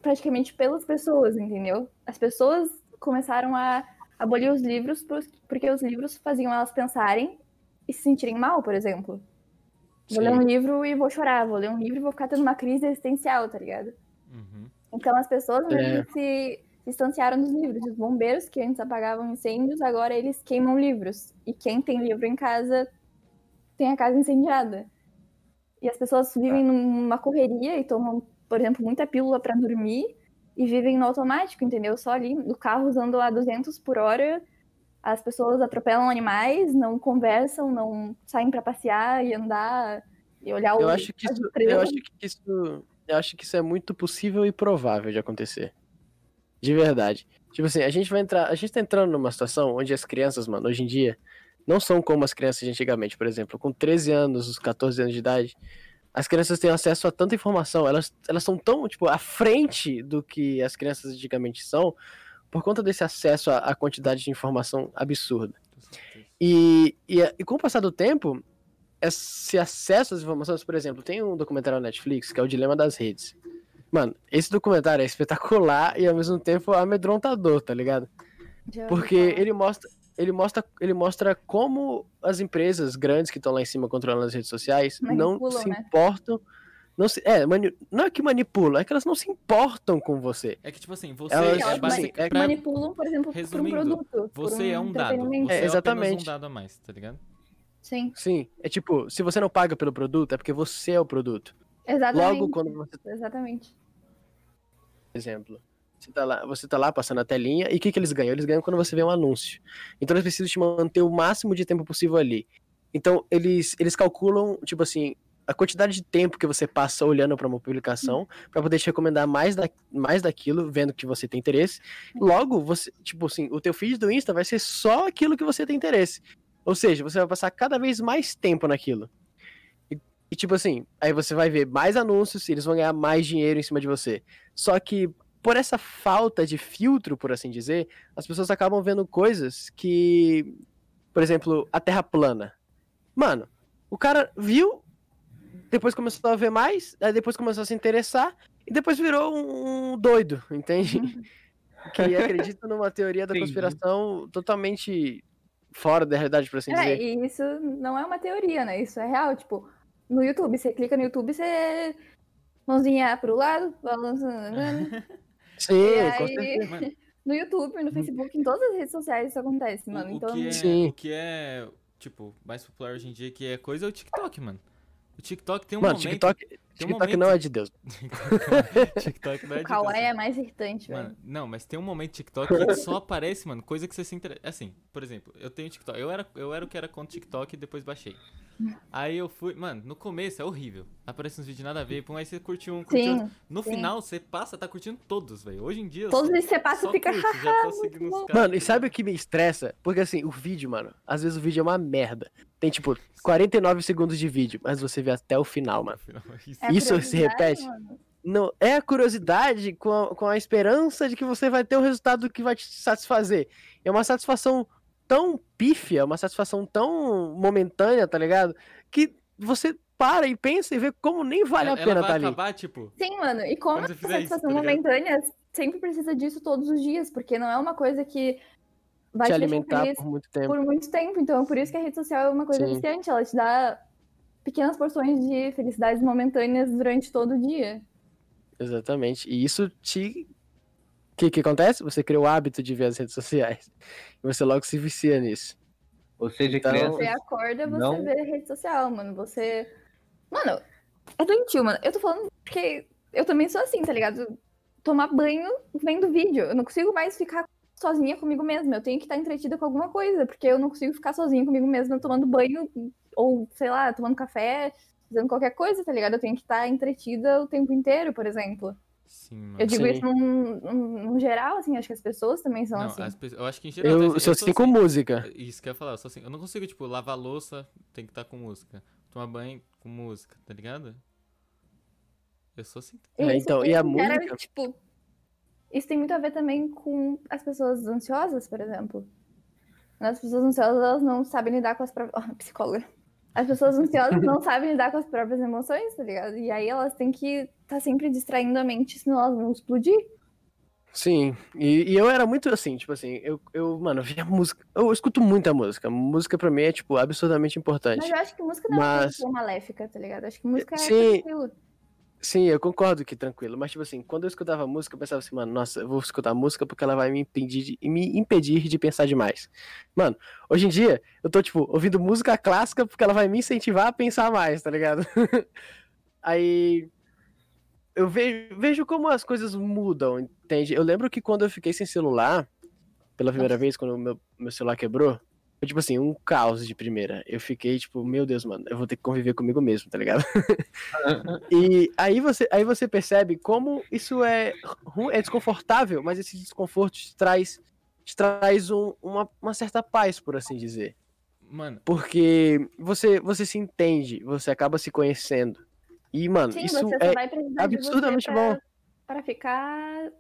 praticamente pelas pessoas, entendeu? As pessoas começaram a abolir os livros por- porque os livros faziam elas pensarem e se sentirem mal, por exemplo. Vou ler Sim. um livro e vou chorar, vou ler um livro e vou ficar tendo uma crise existencial, tá ligado? Uhum. Então as pessoas É. se distanciaram dos livros. Os bombeiros que antes apagavam incêndios, agora eles queimam livros. E quem tem livro em casa tem a casa incendiada. E as pessoas vivem numa correria e tomam, por exemplo, muita pílula para dormir e vivem no automático, entendeu? Só ali no carro usando a 200 por hora. As pessoas atropelam animais, não conversam, não saem para passear e andar e olhar o Eu acho que isso, eu acho que isso, eu acho que isso é muito possível e provável de acontecer. De verdade. Tipo assim, a gente vai entrar, a gente tá entrando numa situação onde as crianças, mano, hoje em dia não são como as crianças de antigamente, por exemplo, com 13 anos, os 14 anos de idade, as crianças têm acesso a tanta informação, elas elas são tão, tipo, à frente do que as crianças antigamente são, por conta desse acesso à, à quantidade de informação absurda. E, e, e com o passar do tempo, esse acesso às informações, por exemplo, tem um documentário na Netflix que é o Dilema das Redes. Mano, esse documentário é espetacular e ao mesmo tempo amedrontador, tá ligado? Porque ele mostra, ele mostra, ele mostra como as empresas grandes que estão lá em cima controlando as redes sociais não Manipulam, se né? importam. Não, se, é, mani- não é que manipulam, é que elas não se importam com você. É que, tipo assim, você Elas, é tipo assim, é- pra- manipulam, por exemplo, por um resumindo, produto. Você é um dado. Você é, um exatamente. dado a mais, tá ligado? Sim, Sim, é tipo, se você não paga pelo produto, é porque você é o produto. exatamente. Logo, quando você Exatamente. exemplo. Você tá lá, você tá lá passando a telinha e o que, que eles ganham? Eles ganham quando você vê um anúncio. Então eles precisam te manter o máximo de tempo possível ali. Então eles, eles calculam, tipo assim, a quantidade de tempo que você passa olhando para uma publicação para poder te recomendar mais, da, mais daquilo, vendo que você tem interesse. Logo, você, tipo assim, o teu feed do Insta vai ser só aquilo que você tem interesse. Ou seja, você vai passar cada vez mais tempo naquilo. E, e, tipo assim, aí você vai ver mais anúncios e eles vão ganhar mais dinheiro em cima de você. Só que por essa falta de filtro, por assim dizer, as pessoas acabam vendo coisas que, por exemplo, a Terra plana. Mano, o cara viu, depois começou a ver mais, aí depois começou a se interessar e depois virou um, um doido, entende? [LAUGHS] que acredita numa teoria da Entendi. conspiração totalmente fora da realidade, por assim É, dizer. e isso não é uma teoria, né? Isso é real. Tipo, no YouTube, você clica no YouTube, você. Mãozinha pro lado, balançando. [LAUGHS] Sim, e com aí- certeza. [LAUGHS] No YouTube, no Facebook, em todas as redes sociais isso acontece, mano. o, o Então, que é, Sim. o que é, tipo, mais popular hoje em dia que é coisa é o TikTok, mano. O TikTok tem um Mano, momento... TikTok, tem um TikTok momento- [LAUGHS] não é de Deus. TikTok não é o de Kawaii Deus, é mais irritante, velho. Mano, não, mas tem um momento TikTok que só aparece, mano, coisa que você se interessa. Assim, por exemplo, eu tenho TikTok. Eu era, eu era o que era contra TikTok e depois baixei. Aí eu fui, mano, no começo é horrível. Aparece uns vídeos nada a ver, pum, aí você curtiu um, curtiu outro. Sim, No sim. final, você passa, tá curtindo todos, velho. Hoje em dia. todos que você passa fica. curto, já [LAUGHS] tô seguindo os caras. Mano, e sabe o que me estressa? Porque assim, o vídeo, mano, às vezes o vídeo é uma merda. Tem tipo 49 segundos de vídeo, mas você vê até o final, mano. Isso. É Isso se repete? mano. Não, é a curiosidade com a, com a esperança de que você vai ter um resultado que vai te satisfazer. É uma satisfação tão pífia, uma satisfação tão momentânea, tá ligado? Que você para e pensa e vê como nem vale ela, a pena tá ali. tipo. Sim, mano. E como a fizer isso, satisfação tá momentânea sempre precisa disso todos os dias, porque não é uma coisa que vai te te, alimentar por muito tempo. por muito tempo. Então, por isso que a rede social é uma coisa Sim. viciante. Ela te dá pequenas porções de felicidades momentâneas durante todo o dia. Exatamente. E isso te O que, que acontece? Você cria o hábito de ver as redes sociais. E você logo se vicia nisso. Ou seja, Então- crianças. Você acorda, você não- vê rede social, mano. Você. Mano, é doentio, mano. Eu tô falando porque eu também sou assim, tá ligado? Tomar banho vendo vídeo. Eu não consigo mais ficar sozinha comigo mesma. Eu tenho que estar entretida com alguma coisa, porque eu não consigo ficar sozinha comigo mesma tomando banho, ou, sei lá, tomando café, fazendo qualquer coisa, tá ligado? Eu tenho que estar entretida o tempo inteiro, por exemplo. Sim, mano. Eu digo Sim. isso num, num- num geral, assim, acho que as pessoas também são Não, assim. as eu acho que em geral. Eu, eu sou sou assim com música. Isso que eu ia falar, eu sou assim. Eu não consigo, tipo, lavar louça, tem que estar com música. Tomar banho com música, tá ligado? Eu sou assim. É, então, e a era, música? tipo, isso tem muito a ver também com as pessoas ansiosas, por exemplo. As pessoas ansiosas, elas não sabem lidar com as próprias... [LAUGHS] Oh, psicóloga. As pessoas ansiosas não sabem lidar com as próprias emoções, tá ligado? E aí elas têm que estar tá sempre distraindo a mente, senão elas vão explodir. Sim, e, e eu era muito assim, tipo assim, eu, eu, mano, via música. Eu escuto muita música. Música pra mim é, tipo, absurdamente importante. Mas eu acho que música não é Mas- uma maléfica, tá ligado? Acho que música é Sim. tranquilo. Sim, eu concordo que tranquilo, mas tipo assim, quando eu escutava música, eu pensava assim, mano, nossa, eu vou escutar música porque ela vai me impedir de, me impedir de pensar demais. Mano, hoje em dia, eu tô, tipo, ouvindo música clássica porque ela vai me incentivar a pensar mais, tá ligado? [LAUGHS] Aí. Eu vejo, vejo como as coisas mudam, entende? Eu lembro que quando eu fiquei sem celular, pela primeira vez, quando o meu, meu celular quebrou, foi tipo assim, um caos de primeira. Eu fiquei, tipo, meu Deus, mano, eu vou ter que conviver comigo mesmo, tá ligado? [LAUGHS] E aí você, aí você percebe como isso é, é desconfortável, mas esse desconforto te traz, te traz um- uma, uma certa paz, por assim dizer. Mano, Porque você, você se entende, você acaba se conhecendo. E, mano, Sim, isso você só é. absurdamente pra, bom. pra ficar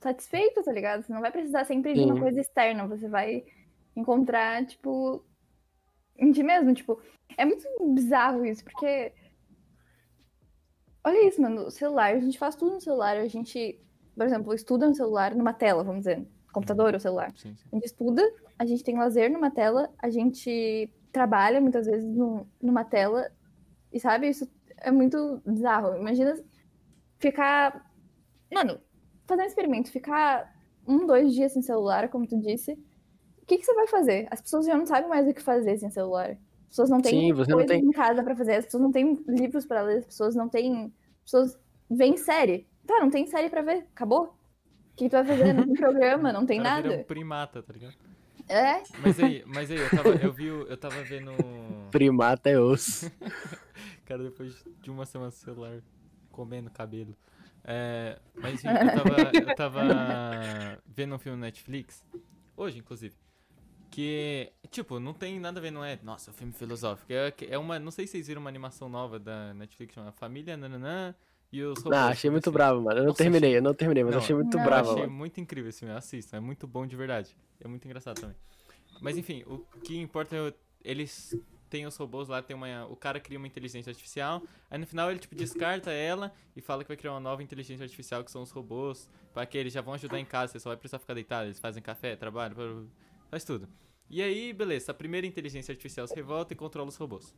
satisfeito, tá ligado? Você não vai precisar sempre de uma coisa externa, você vai encontrar, tipo, em ti mesmo, tipo, é muito bizarro isso, porque olha isso, mano, o celular, a gente faz tudo no celular, a gente, por exemplo, estuda no celular, numa tela, vamos dizer, computador ou celular. sim, sim. A gente estuda, a gente tem lazer numa tela, a gente trabalha muitas vezes no- numa tela, e sabe, isso é muito bizarro. Imagina ficar. Mano, fazer um experimento, ficar um, dois dias sem celular, como tu disse. O que, que você vai fazer? As pessoas já não sabem mais o que fazer sem celular. As pessoas não têm Sim, você não coisas tem- em casa pra fazer, as pessoas não têm livros pra ler, as pessoas não têm. As pessoas veem série. Tá, não tem série pra ver, acabou. O que, que tu vai fazer? Não tem [LAUGHS] programa, não tem vira nada. um primata, tá ligado? É, Mas aí, mas aí, eu tava, eu vi, eu tava vendo. [LAUGHS] Primata é osso. [LAUGHS] Cara, depois de uma semana celular, comendo cabelo. É, mas enfim, eu tava, eu tava vendo um filme no Netflix, hoje inclusive, que, tipo, não tem nada a ver, não é, nossa, é um filme filosófico, é, é uma, não sei se vocês viram uma animação nova da Netflix, chamada Família Nananã e os robôs. Ah, achei muito assim. bravo, mano. Eu não Nossa, terminei, eu não terminei, mas Não, achei muito não, Eu bravo, achei mano. muito incrível esse filme, assistam, é muito bom de verdade. É muito engraçado também. Mas enfim, o que importa é eles têm os robôs lá, tem uma, o cara cria uma inteligência artificial, aí no final ele tipo descarta ela e fala que vai criar uma nova inteligência artificial que são os robôs, para que eles já vão ajudar em casa, você só vai precisar ficar deitado, eles fazem café, trabalho, blá, blá, blá, faz tudo. E aí, beleza, a primeira inteligência artificial se revolta e controla os robôs.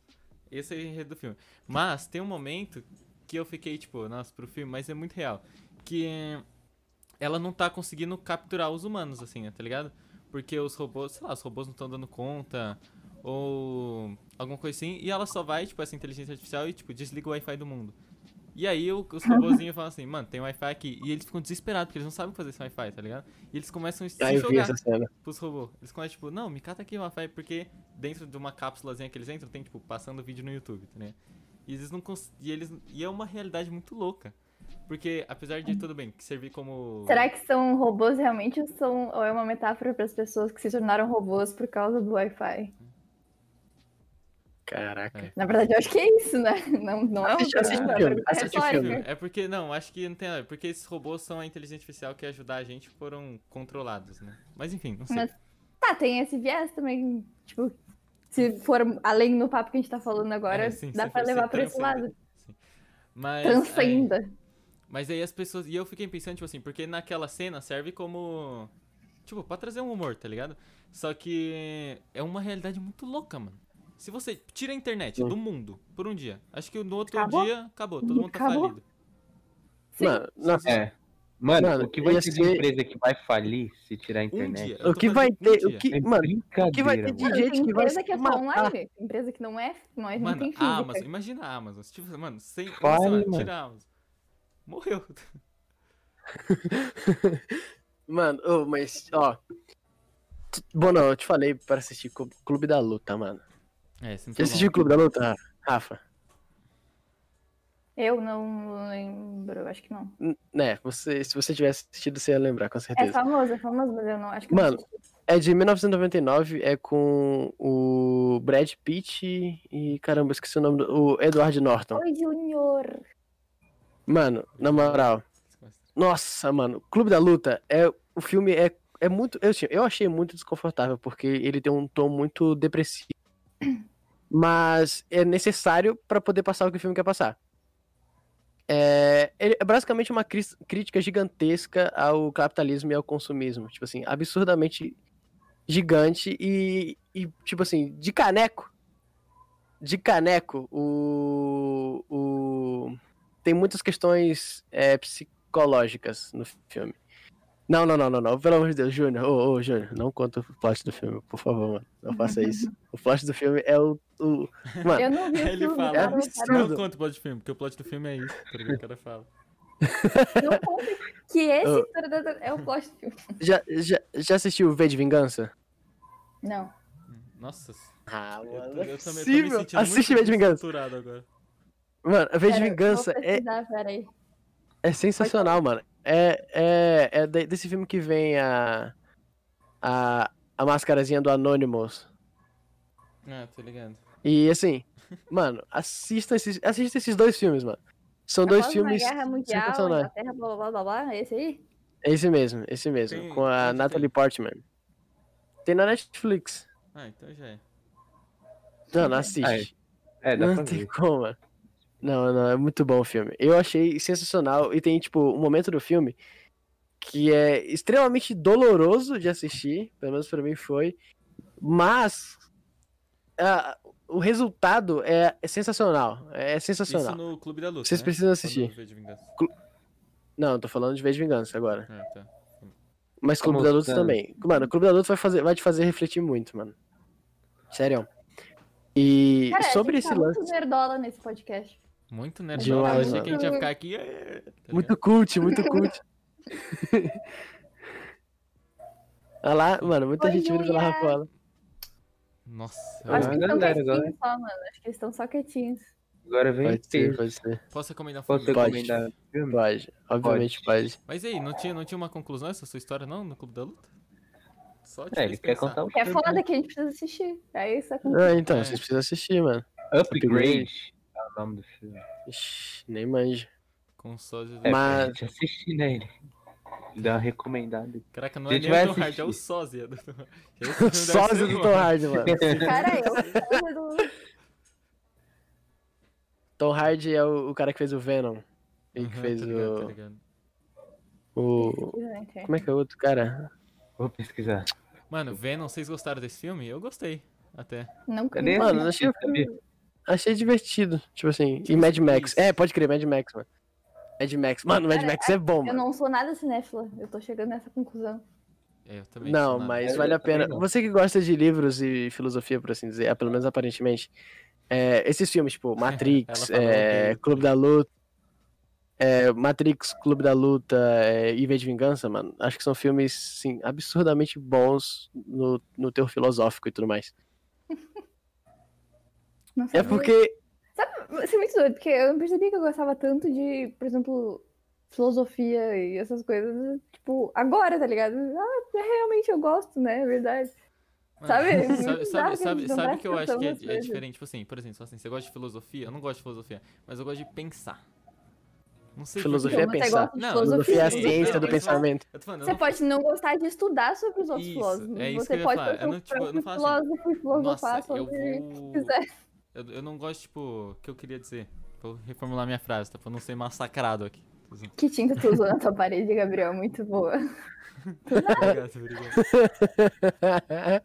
Esse é o enredo do filme. Mas tem um momento que eu fiquei tipo, nossa, pro filme, mas é muito real, que ela não tá conseguindo capturar os humanos, assim, né, tá ligado? Porque os robôs, sei lá, os robôs não estão dando conta, ou alguma coisa assim, e ela só vai, tipo, essa inteligência artificial e, tipo, desliga o Wi-Fi do mundo. E aí o- os robôzinhos falam assim, mano, tem Wi-Fi aqui. E eles ficam desesperados, porque eles não sabem fazer esse Wi-Fi, tá ligado? E eles começam a se Aí jogar pros robôs. Eles começam, tipo, não, me cata aqui o Wi-Fi, porque dentro de uma cápsulazinha que eles entram, tem, tipo, passando vídeo no YouTube, tá ligado? E eles não cons... e eles E é uma realidade muito louca. Porque, apesar de tudo bem, que servir como. Será que são robôs realmente ou, são, ou é uma metáfora para as pessoas que se tornaram robôs por causa do Wi-Fi? Caraca. Na verdade, eu acho que é isso, né? [LAUGHS] Não, não é uma Assiste- assiste pergunta, o é filme, pergunta assiste o retórica. filme. É porque, não, acho que não tem nada porque esses robôs são a inteligência artificial que ajudar a gente foram controlados, né? Mas enfim, não sei. Mas- Tá, tem esse viés também. Tipo, se for além no papo que a gente tá falando agora, É, sim, dá pra levar pra esse lado. Sim. Mas, é, Transcenda. mas aí as pessoas. E eu fiquei pensando, tipo assim, porque naquela cena serve como. Tipo, pra trazer um humor, tá ligado? Só que é uma realidade muito louca, mano. Se você tira a internet Sim. do mundo por um dia, acho que no outro Acabou? dia acabou, todo mundo tá Acabou? falido. Sim. Mano, nossa, É. Mano, Mano, o que vai ter de ser- empresa que vai falir se tirar a Um internet? dia. Eu O que vai falando um ter. O que, É mano, o que vai ter de mano. Tem gente que vai empresa que é só online. Tem empresa que não é, não, é, não Mano, tem a física. Amazon, imagina a Amazon. Tipo, mano, sem Fale, mano. tira a Amazon. Morreu. [LAUGHS] Mano, ô, mas, ó. Bom, não, eu te falei pra assistir Clu- Clube da Luta, mano. É, você não Já assistiu o Clube da Luta, Rafa? Eu não lembro, eu acho que não. N- Né, você, se você tivesse assistido, você ia lembrar, com É certeza. famoso, é famoso, mas eu não acho que não Mano, assisti. É de 1999, é com o Brad Pitt e, caramba, esqueci o nome do... O Edward Norton. Oi, Junior. Mano, na moral, nossa, mano, Clube da Luta, é, o filme é, é muito... Eu, assim, eu achei muito desconfortável, porque ele tem um tom muito depressivo. Mas é necessário pra poder passar o que o filme quer passar. É, é basicamente uma crítica gigantesca ao capitalismo e ao consumismo. Tipo assim, absurdamente gigante e, e, tipo assim, de caneco. De caneco, o. o tem muitas questões é, psicológicas no filme. Não, não, não, não, não. Pelo amor de Deus, Júnior. Ô, ô, Júnior, não conta o plot do filme, por favor, mano. Não faça isso. [LAUGHS] O plot do filme é o. o... Mano, Eu não vi o Ele filme, fala, É absurdo. não conta o plot do filme, porque o plot do filme é isso, tá ligado? O cara fala. Não conta que esse Ô. é o plot do filme. já, já, já assistiu V de Vingança? Não. Nossa, Ah, eu, mano, tô, não é eu também tô me sentindo Assiste muito V de Vingança. agora. Mano, V de Vingança vou é. É sensacional, mano. É, é, é de- desse filme que vem a, a, a máscarazinha do Anonymous. Ah, tô ligado. E assim, [LAUGHS] mano, assista esses, assista esses dois filmes, mano. São dois Após filmes guerra mundial. Inglaterra, blá blá blá blá, esse aí? É esse mesmo, esse mesmo. Tem- com a Natalie tem? Portman. Tem na Netflix. Ah, então já é. Não, não assiste. É, dá não pra tem ver. como, mano. Não, não, é muito bom o filme. Eu achei sensacional. E tem, tipo, um momento do filme que é extremamente doloroso de assistir. Pelo menos pra mim foi. Mas o resultado é, é sensacional. É sensacional. Isso no Clube da Luta, Vocês né? precisam assistir. Vingança? Não, eu tô falando de Vez de Vingança agora. Ah, tá. Mas Clube Como da Luta tá? também. Mano, o Clube da Luta vai, fazer, vai te fazer refletir muito, mano. Sério. E Cara, sobre a gente esse tá lance. muito nerdola nesse podcast. Muito nerd. Demais, eu achei que a gente ia ficar aqui. é, tá Muito cult, muito [LAUGHS] cult. Olha lá, mano, muita Oi, gente vindo pela. Rafaela. Nossa, Eu acho que eles estão quietinhos só, mano. Acho que eles estão só quietinhos. Agora vem Pode ser, peso. pode ser. posso recomendar um Posso filme? Pode. recomendar filme? Pode, obviamente pode. Mas e aí, não tinha, não tinha uma conclusão essa sua história não, no Clube da Luta? Só te É, ele quer contar o Que é foda que a gente precisa assistir. Aí isso é. Ah, então, É. vocês precisam assistir, mano. Upgrade. É o nome do filme. Ixi, nem manjo. Com sósia É, Mas- pra gente assistir, né? Ele dá uma recomendada. Caraca, não é nem o Tom Hardy, é o assistir. sósia. do- [LAUGHS] filme deve [LAUGHS] Sósia do. Tom Hardy, mano. Cara, eu. do- Tom Hardy é o, o cara que fez o Venom. Ele que Aham, fez tá ligado, tá o, ligado. o. Como é que é o outro cara? Vou pesquisar. Mano, Venom, vocês gostaram desse filme? Eu gostei, até. Não nem Mano, assisti, achei- sabia? Achei divertido. Tipo assim. E Mad Max. É, pode crer, Mad Max, mano. Mad Max. Mano, Mad Cara, Max é bom, Eu mano. não sou nada cinéfila. Eu tô chegando nessa conclusão. É, eu também Não, sou nada. mas Eu vale a pena. não. Você que gosta de livros e filosofia, por assim dizer, ah, pelo menos aparentemente, é, esses filmes, tipo [LAUGHS] Matrix, é. Clube da Luta, é, Matrix, Clube da Luta é, e V de Vingança, mano, acho que são filmes, sim, absurdamente bons no, no teu filosófico e tudo mais. Não É porque, Isso é muito doido, porque eu não percebi que eu gostava tanto de, por exemplo, filosofia e essas coisas, tipo, agora, tá ligado? Ah, realmente eu gosto, né? É verdade. Mano, Sabe? É sabe, [LAUGHS] sabe, sabe, sabe presta que eu acho que é, é diferente? Tipo assim, por exemplo, assim, você gosta de filosofia? Eu não gosto de filosofia, mas eu gosto de pensar. Não sei Filosofia é pensar. Não, filosofia é a ciência não, do pensamento. Falando, Você não- pode não gostar de estudar sobre os outros Isso, filósofos. é isso você que eu pode falar. Eu não, tipo, eu não falo assim, filósofo e filosofar Nossa, eu sobre o que quiser. Eu, eu não gosto, tipo, o que eu queria dizer. Vou reformular minha frase, tá? Pra não ser massacrado aqui. Que tinta tu usou na tua parede, Gabriel? Muito boa. obrigado, [LAUGHS] obrigado.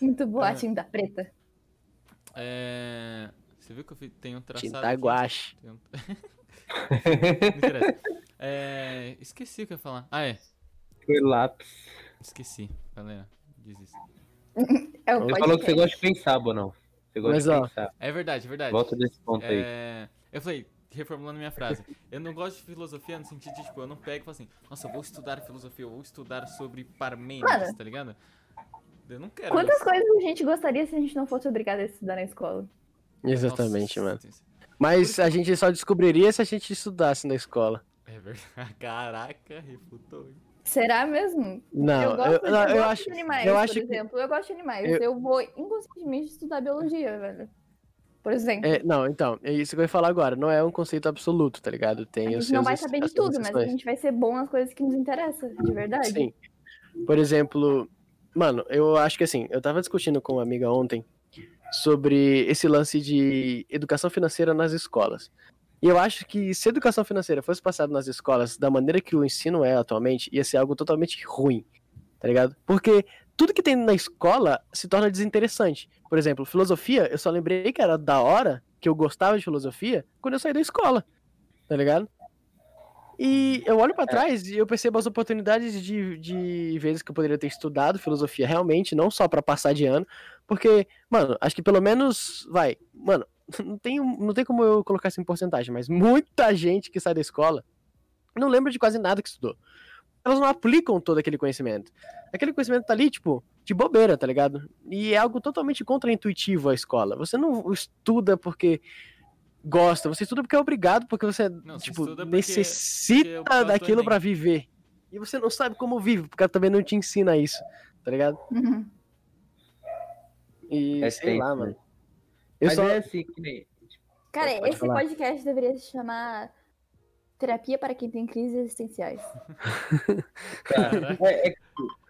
Muito boa a Ah. tinta preta. É... Você viu que eu tenho um traçado Tinta aqui? guache. Tem um- Não [LAUGHS] interessa. É, esqueci o que eu ia falar. Ah, é. Foi lápis. Esqueci. Galera, desista. É o Você podcast. falou que você gosta de pensar, Bonão. Gosta Mas, de ó, pensar. É verdade, é verdade. Volta desse ponto aí. É, eu falei, reformulando minha frase, eu não gosto de filosofia no sentido de, tipo, eu não pego e falo assim, nossa, eu vou estudar filosofia, eu vou estudar sobre Parmênides, tá ligado? Eu não quero. Quantas isso. coisas a gente gostaria se a gente não fosse obrigado a estudar na escola? Exatamente, Nossa, mano. Deus. Mas a gente só descobriria se a gente estudasse na escola. É verdade. [LAUGHS] Caraca, refutou. Será mesmo? Não, eu eu, gosto, não, eu eu gosto acho. de animais, eu por acho que- exemplo. Eu gosto de animais. Eu- Eu... vou inconscientemente estudar biologia, velho. Por exemplo. É, não, então, é isso que eu ia falar agora. Não é um conceito absoluto, tá ligado? Tem a os gente não seus vai ex- saber de tudo, mas a gente vai ser bom nas coisas que nos interessam, de verdade. Sim. Por exemplo, mano, eu acho que assim, eu tava discutindo com uma amiga ontem sobre esse lance de educação financeira nas escolas. E eu acho que se a educação financeira fosse passada nas escolas da maneira que o ensino é atualmente, ia ser algo totalmente ruim, tá ligado? Porque tudo que tem na escola se torna desinteressante. Por exemplo, filosofia, eu só lembrei que era da hora, que eu gostava de filosofia, quando eu saí da escola, tá ligado? E eu olho pra trás e eu percebo as oportunidades de, de vezes que eu poderia ter estudado filosofia realmente, não só pra passar de ano, porque, mano, acho que pelo menos, vai, mano, [LAUGHS] não tem, não tem como eu colocar isso em porcentagem, mas muita gente que sai da escola não lembra de quase nada que estudou. Elas não aplicam todo aquele conhecimento. Aquele conhecimento tá ali, tipo, de bobeira, tá ligado? E é algo totalmente contraintuitivo a escola. Você não estuda porque gosta, você estuda porque é obrigado, porque você, Não, você tipo, porque- necessita porque do daquilo pra viver. E você não sabe como vive, porque ela também não te ensina isso, tá ligado? Uhum. E É sei lá, né? mano. Eu Mas só... é assim, que nem. Cara, Pode esse falar. podcast deveria se chamar Terapia para quem tem crises existenciais. Cara, é, é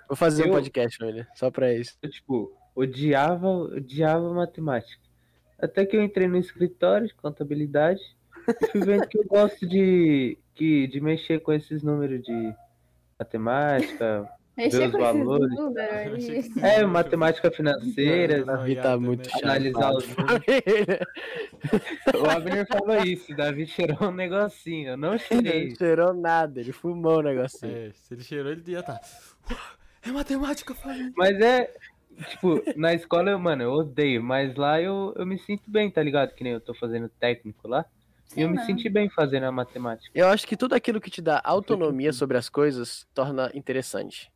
Vou fazer um Eu- podcast, família, só pra isso. eu, tipo, odiava, odiava matemática. Até que eu entrei no escritório de contabilidade e fui vendo que eu gosto de, que, de mexer com esses números de matemática, Mexer com esses valores. números achei aí. que- é, matemática financeira, Davi tá muito chato. analisar os números. O Abner falou isso, o Davi cheirou um negocinho, eu não Ele cheirei. não cheirou nada, ele fumou o negocinho. É, se ele cheirou, ele ia estar. É matemática, família. Mas é, tipo, na escola, eu, mano, eu odeio, mas lá eu, eu me sinto bem, tá ligado? Que nem eu tô fazendo técnico lá. E eu me mano. senti bem fazendo a matemática. Eu acho que tudo aquilo que te dá autonomia sobre as coisas torna interessante.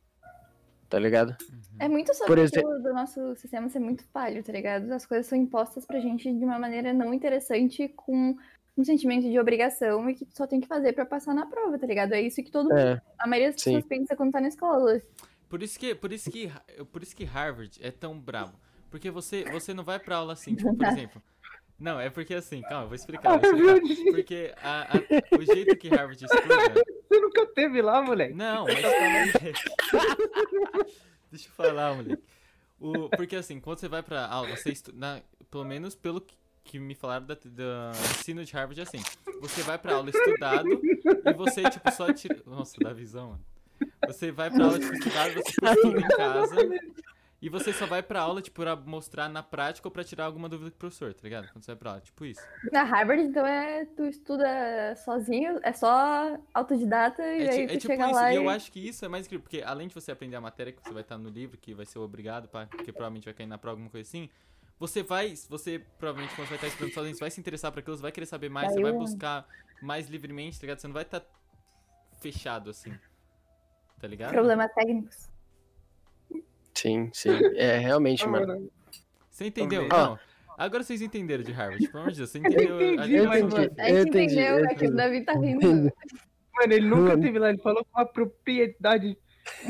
Tá ligado? É muito sobre Por do nosso sistema ser muito falho, tá ligado? As coisas são impostas pra gente de uma maneira não interessante, com um sentimento de obrigação e que só tem que fazer pra passar na prova, tá ligado? É isso que todo mundo, É, a maioria das sim. pessoas pensa quando tá na escola. Por isso que, por isso que, por isso que Harvard é tão brabo. Porque você, você não vai pra aula assim, tipo, por [LAUGHS] exemplo. Não, é porque assim, calma, eu vou explicar. vou explicar. Porque a- a- o jeito que Harvard estuda. Você nunca teve lá, moleque? Não, mas calma [LAUGHS] aí. Deixa eu falar, moleque. O, porque assim, quando você vai pra aula, você estuda. Pelo menos pelo que, que me falaram da, do ensino de Harvard é assim. Você vai pra aula estudado e você, tipo, só tira. Nossa, dá visão, mano. Você vai pra aula, estudado, você estuda em casa. E você só vai pra aula, tipo, pra mostrar na prática ou pra tirar alguma dúvida com o professor, tá ligado? Quando você vai pra aula, tipo isso. Na Harvard, então, é tu estuda sozinho, é só autodidata e É, aí é tu tipo chega isso, lá e eu acho que isso é mais incrível, porque além de você aprender a matéria que você vai estar no livro, que vai ser obrigado, pá, porque provavelmente vai cair na prova, alguma coisa assim, você vai, você provavelmente quando você vai estar estudando sozinho, você vai se interessar por aquilo, você vai querer saber mais, você vai buscar mais livremente, tá ligado? Você não vai estar fechado assim, tá ligado? Problemas técnicos. Sim, sim. É, realmente, mano. Você entendeu? Não. Agora vocês entenderam de Harvard, pelo amor de Deus, você entendeu? a entendi, mas, entendi. A Eu entendi, entendeu, eu é que o entendi. Davi tá rindo. Mano, ele nunca Mano. teve lá, ele falou com uma propriedade.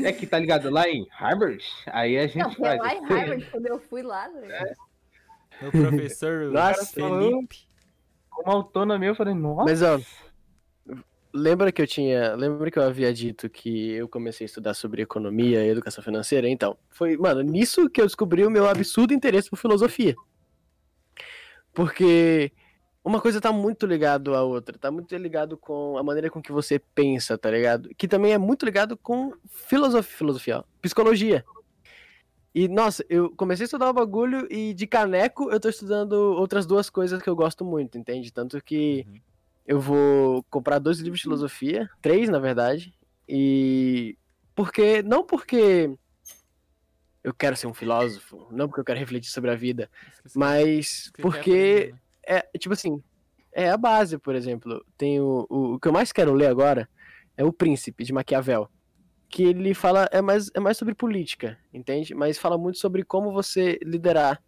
É que tá ligado? Lá em Harvard, aí a gente Não, foi faz. lá em Harvard, quando eu fui lá, tá ligado? Meu professor Nossa, Felipe. Com uma autonomia, eu falei, nossa. Mas, ó, lembra que eu tinha. Lembra que eu havia dito que eu comecei a estudar sobre economia e educação financeira? Então, foi, mano, nisso que eu descobri o meu absurdo interesse por filosofia. Porque uma coisa tá muito ligado à outra, tá muito ligado com a maneira com que você pensa, tá ligado? Que também é muito ligado com filosofia, filosofia, ó, psicologia. E, nossa, eu comecei a estudar o bagulho e de caneco eu tô estudando outras duas coisas que eu gosto muito, entende? Tanto que Uhum. Eu vou comprar dois livros de filosofia, três na verdade, e porque não porque eu quero ser um filósofo, não porque eu quero refletir sobre a vida, Esqueci. mas quer porque né? é tipo assim, é a base, por exemplo. Tem o, o, o que eu mais quero ler agora é o Príncipe de Maquiavel, que ele fala é mais é mais sobre política, entende? Mas fala muito sobre como você liderar,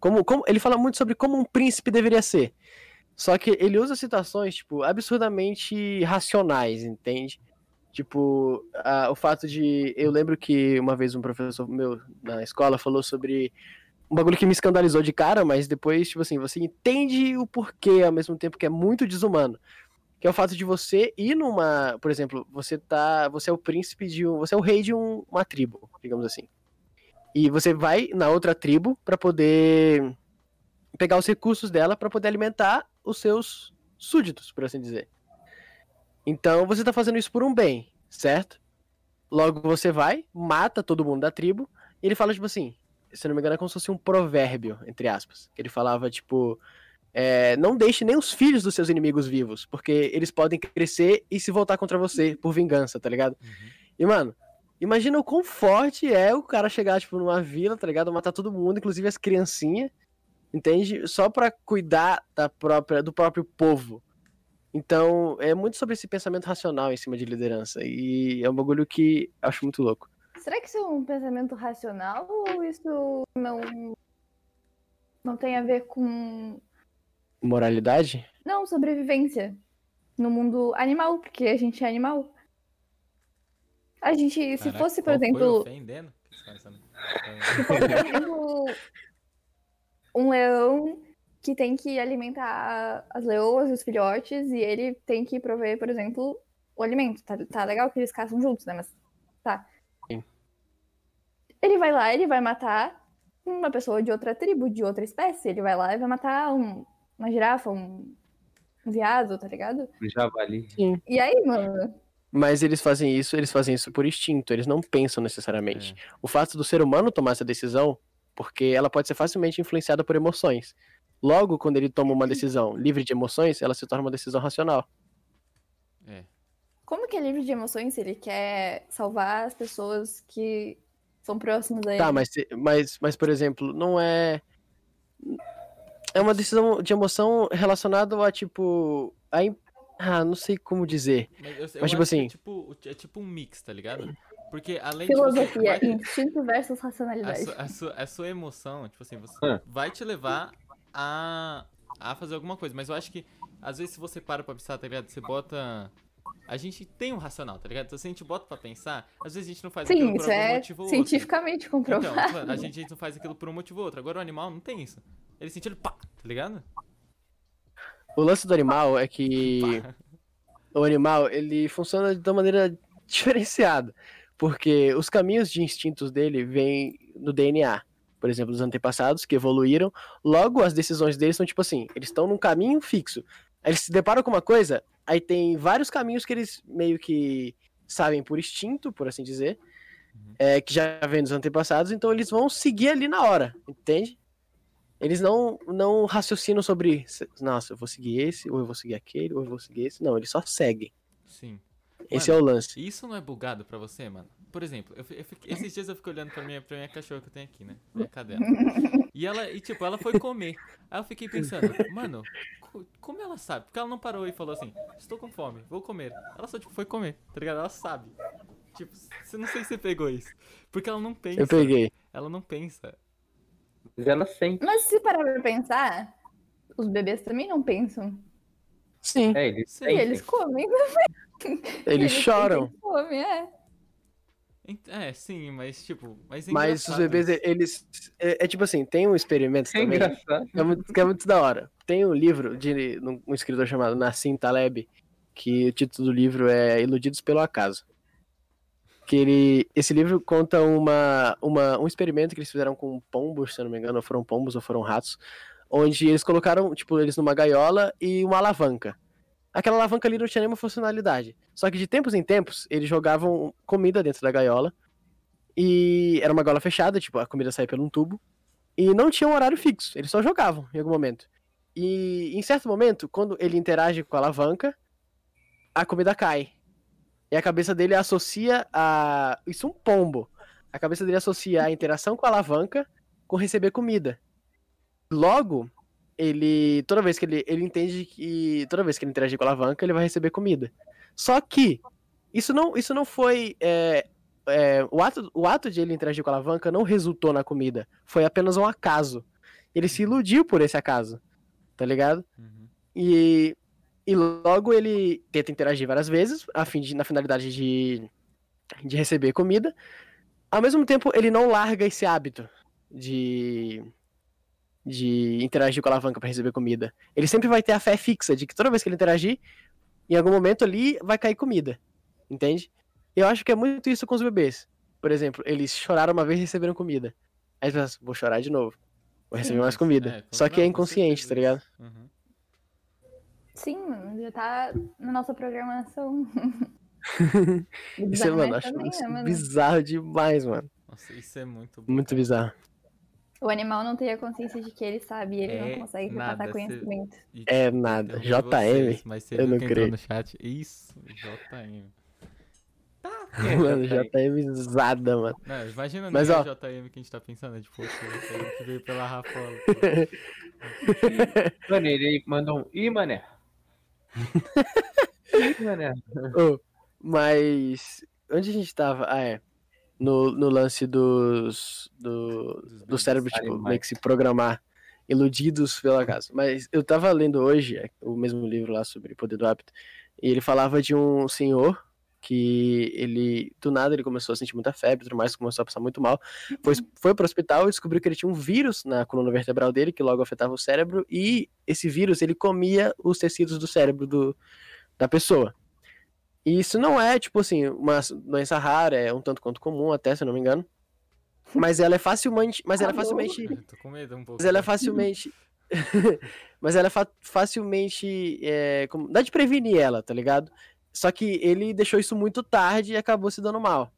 como, como ele fala muito sobre como um príncipe deveria ser. Só que ele usa situações tipo absurdamente racionais, entende? Tipo, a- o fato de. Eu lembro que uma vez um professor meu na escola falou sobre um bagulho que me escandalizou de cara, mas depois, tipo assim, você entende o porquê ao mesmo tempo que é muito desumano. Que é o fato de você ir numa. Por exemplo, você tá. Você é o príncipe de um. Você é o rei de um- uma tribo, digamos assim. E você vai na outra tribo pra poder pegar os recursos dela pra poder alimentar os seus súditos, por assim dizer. Então você tá fazendo isso por um bem, certo? Logo você vai, mata todo mundo da tribo, e ele fala, tipo assim, se não me engano, é como se fosse um provérbio, entre aspas. Que ele falava, tipo, é, não deixe nem os filhos dos seus inimigos vivos, porque eles podem crescer e se voltar contra você por vingança, tá ligado? Uhum. E, mano, imagina o quão forte é o cara chegar, tipo, numa vila, tá ligado? Matar todo mundo, inclusive as criancinhas, entende? Só pra cuidar da própria, do próprio povo. Então, é muito sobre esse pensamento racional em cima de liderança. E é um bagulho que eu acho muito louco. Será que isso é um pensamento racional ou isso não, não tem a ver com. Moralidade? Não, sobrevivência no mundo animal, porque a gente é animal. A gente, se Caraca, fosse, por qual foi exemplo, ofendendo? Sabe? se fosse, por exemplo, um leão que tem que alimentar as leoas e os filhotes e ele tem que prover, por exemplo, o alimento. Tá, tá legal que eles caçam juntos, né? Mas tá. Sim. Ele vai lá, ele vai matar uma pessoa de outra tribo, de outra espécie. Ele vai lá e vai matar um- uma girafa, um, um viado, tá ligado? O javali. E aí, mano? Mas eles fazem isso, eles fazem isso por instinto, eles não pensam necessariamente. O fato do ser humano tomar essa decisão, porque ela pode ser facilmente influenciada por emoções. Logo, quando ele toma uma decisão livre de emoções, ela se torna uma decisão racional. É. Como que é livre de emoções se ele quer salvar as pessoas que são próximas a ele? Tá, mas, mas, mas por exemplo, não é. É uma decisão de emoção relacionada a, tipo. A... Ah, não sei como dizer. Mas, eu, eu Mas, tipo acho que assim- É tipo, é tipo um mix, tá ligado? Porque além de você. Filosofia, vai- [LAUGHS] instinto versus a, racionalidade. sua, a, sua, a sua emoção, tipo assim, você Ah. vai te levar a, a fazer alguma coisa. Mas eu acho que, às vezes, se você para pra pensar, tá ligado? Você bota. A gente tem um racional, tá ligado? Então, se a gente bota pra pensar, às vezes a gente não faz aquilo Sim, por isso algum é motivo ou outro. cientificamente Então, comprovado. tipo, a gente, a gente não faz aquilo por um motivo ou outro. Agora o animal não tem isso. Ele sente ele pá, tá ligado? O lance do animal é que. Pá. o animal, ele funciona de uma maneira [LAUGHS] diferenciada. Porque os caminhos de instintos dele vêm no DNA. Por exemplo, dos antepassados que evoluíram. Logo, as decisões deles são tipo assim: eles estão num caminho fixo. Aí eles se deparam com uma coisa, aí tem vários caminhos que eles meio que sabem por instinto, por assim dizer. Uhum. é, que já vem dos antepassados, então eles vão seguir ali na hora, entende? Eles não, não raciocinam sobre, nossa, eu vou seguir esse, ou eu vou seguir aquele, ou eu vou seguir esse. Não, eles só seguem. Sim. Esse é o lance. Isso não é bugado pra você, mano? Por exemplo, eu, eu fiquei- esses dias eu fico olhando pra minha, pra minha cachorra que eu tenho aqui, né? Minha cadela. E ela, e tipo, ela foi comer. Aí eu fiquei pensando, mano, co- como ela sabe? Porque ela não parou e falou assim, estou com fome, vou comer. Ela só, tipo, foi comer, tá ligado? Ela sabe. Tipo, você não sei se você pegou isso. Porque ela não pensa. Eu peguei. Ela não pensa. Mas ela sente. Mas se parar pra pensar, os bebês também não pensam. Sim, É, eles Sim, eles comem. Eles choram. fome, é. É, sim, mas tipo. Mas, é Mas os bebês, eles. É, é tipo assim, tem um experimento É também. engraçado. que é muito, que é muito da hora. Tem um livro de um escritor chamado Nassim Taleb, que o título do livro é Iludidos pelo Acaso. Que ele, esse livro conta uma, uma, um experimento que eles fizeram com pombos, se eu não me engano, ou foram pombos ou foram ratos, onde eles colocaram, tipo, eles numa gaiola e uma alavanca. Aquela alavanca ali não tinha nenhuma funcionalidade. Só que de tempos em tempos, eles jogavam comida dentro da gaiola. E era uma gaiola fechada, tipo, a comida saía por um tubo. E não tinha um horário fixo, eles só jogavam em algum momento. E em certo momento, quando ele interage com a alavanca, a comida cai. E a cabeça dele associa a. Isso é um pombo. A cabeça dele associa a interação com a alavanca com receber comida. Logo, ele. Toda vez que ele, ele entende que. Toda vez que ele interagir com a alavanca, ele vai receber comida. Só que isso não, isso não foi. é, é, o, ato, o ato de ele interagir com a alavanca não resultou na comida. Foi apenas um acaso. Ele se iludiu por esse acaso. Tá ligado? Uhum. E, e logo ele tenta interagir várias vezes, a fim de, na finalidade de, de receber comida. Ao mesmo tempo, ele não larga esse hábito de, de interagir com a alavanca para receber comida. Ele sempre vai ter a fé fixa de que toda vez que ele interagir, em algum momento ali vai cair comida. Entende? Eu acho que é muito isso com os bebês. Por exemplo, eles choraram uma vez e receberam comida. Aí você pensa, vou chorar de novo. Vou receber mais comida. É, Só que é inconsciente, tá ligado? Uhum. Sim, mano, já tá na nossa programação. [LAUGHS] Isso, é, mano, acho também, isso né, mano? bizarro demais, mano. Nossa, isso é muito bom. Muito bizarro. O animal não tem a consciência de que ele sabe e ele É não consegue nada, passar cê- conhecimento. E É nada. JM. vocês, mas você eu não creio. no chat? Isso, JM. [LAUGHS] Mano, JM zada, mano. Não, imagina Mas, não é ó. o JM que a gente tá pensando, é tipo, o JM que veio pela Rafola. [LAUGHS] Mano, ele mandou um. Ih, mané. [LAUGHS] Ih, mané. Ô, mas. Onde a gente tava? Ah, é. No, no lance dos. Do, Dos do cérebro, tipo, animais. meio que se programar. Iludidos pela casa. Mas eu tava lendo hoje é, o mesmo livro lá sobre o poder do hábito. E ele falava de um senhor que ele, do nada, ele começou a sentir muita febre tudo mais, começou a passar muito mal. Foi, foi pro hospital e descobriu que ele tinha um vírus na coluna vertebral dele, que logo afetava o cérebro, e esse vírus, ele comia os tecidos do cérebro do, da pessoa. E isso não é, tipo assim, uma doença rara, é um tanto quanto comum até, se eu não me engano. Mas ela é facilmente, mas ela é Alô? facilmente tô com medo um pouco. mas ela é facilmente. [LAUGHS] mas ela é fa- facilmente. É, como- Dá de prevenir ela, tá ligado? Só que ele deixou isso muito tarde e acabou se dando mal.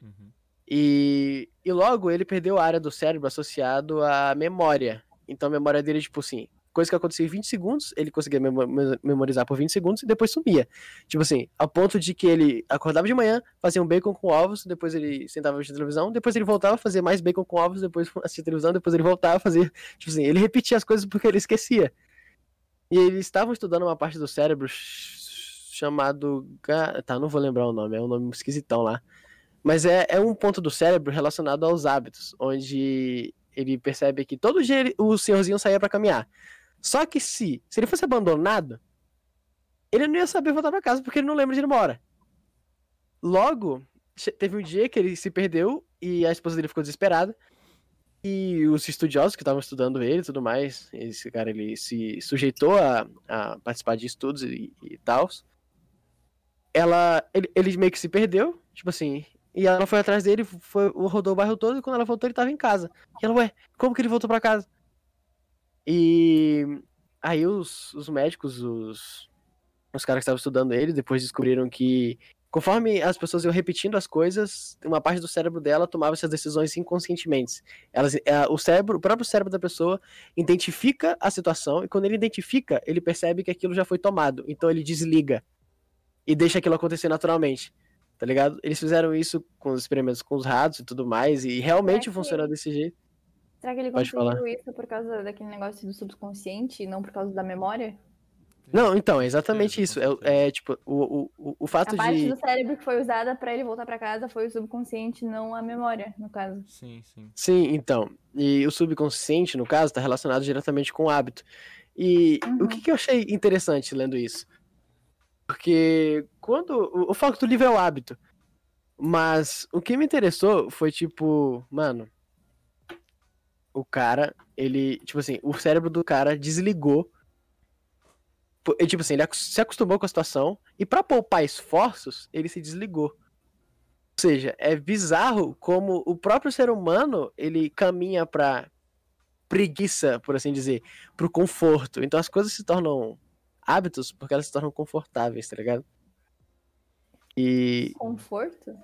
Uhum. E, e logo ele perdeu a área do cérebro associado à memória. Então a memória dele, tipo assim, coisa que acontecia em 20 segundos, ele conseguia memo- me- memorizar por 20 segundos e depois sumia. Tipo assim, ao ponto de que ele acordava de manhã, fazia um bacon com ovos, depois ele sentava assistir televisão, depois ele voltava a fazer mais bacon com ovos, depois [LAUGHS] assistir televisão, depois ele voltava a fazer. Tipo assim, ele repetia as coisas porque ele esquecia. E eles estavam estudando uma parte do cérebro ch- chamado. Tá, não vou lembrar o nome, é um nome esquisitão lá. Mas é, é um ponto do cérebro relacionado aos hábitos, onde ele percebe que todo dia ele- o senhorzinho saía pra caminhar. Só que se, se ele fosse abandonado, ele não ia saber voltar pra casa porque ele não lembra de ir embora. Logo, teve um dia que ele se perdeu e a esposa dele ficou desesperada. E os estudiosos que estavam estudando ele e tudo mais, esse cara ele se sujeitou a, a participar de estudos e, e tal. Ela, ele, ele meio que se perdeu, tipo assim, e ela foi atrás dele, foi, rodou o bairro todo, e quando ela voltou, ele tava em casa. E ela, ué, como que ele voltou pra casa? E aí os, os médicos, os, os caras que estavam estudando ele, depois descobriram que conforme as pessoas iam repetindo as coisas, uma parte do cérebro dela tomava essas decisões inconscientemente. Elas, é, o cérebro, o próprio cérebro da pessoa identifica a situação e quando ele identifica, ele percebe que aquilo já foi tomado. Então ele desliga e deixa aquilo acontecer naturalmente. Tá ligado? Eles fizeram isso com os experimentos com os ratos e tudo mais, e realmente que- funciona desse jeito. Será que ele Pode conseguiu falar. isso por causa daquele negócio do subconsciente e não por causa da memória? Não, então, é exatamente isso. É, é, tipo, o, o, o, o fato A parte de. do cérebro que foi usada pra ele voltar pra casa foi o subconsciente, não a memória, no caso. Sim, sim. Sim, então. E o subconsciente, no caso, está relacionado diretamente com o hábito. E o Uhum. que, que eu achei interessante lendo isso? Porque quando. O, o foco do livro é o hábito. Mas o que me interessou foi tipo, mano. O cara, ele. Tipo assim, o cérebro do cara desligou. E, tipo assim, ele se acostumou com a situação. E pra poupar esforços, ele se desligou. Ou seja, é bizarro como o próprio ser humano ele caminha pra preguiça, por assim dizer, pro conforto. Então as coisas se tornam hábitos porque elas se tornam confortáveis, tá ligado? E. Conforto?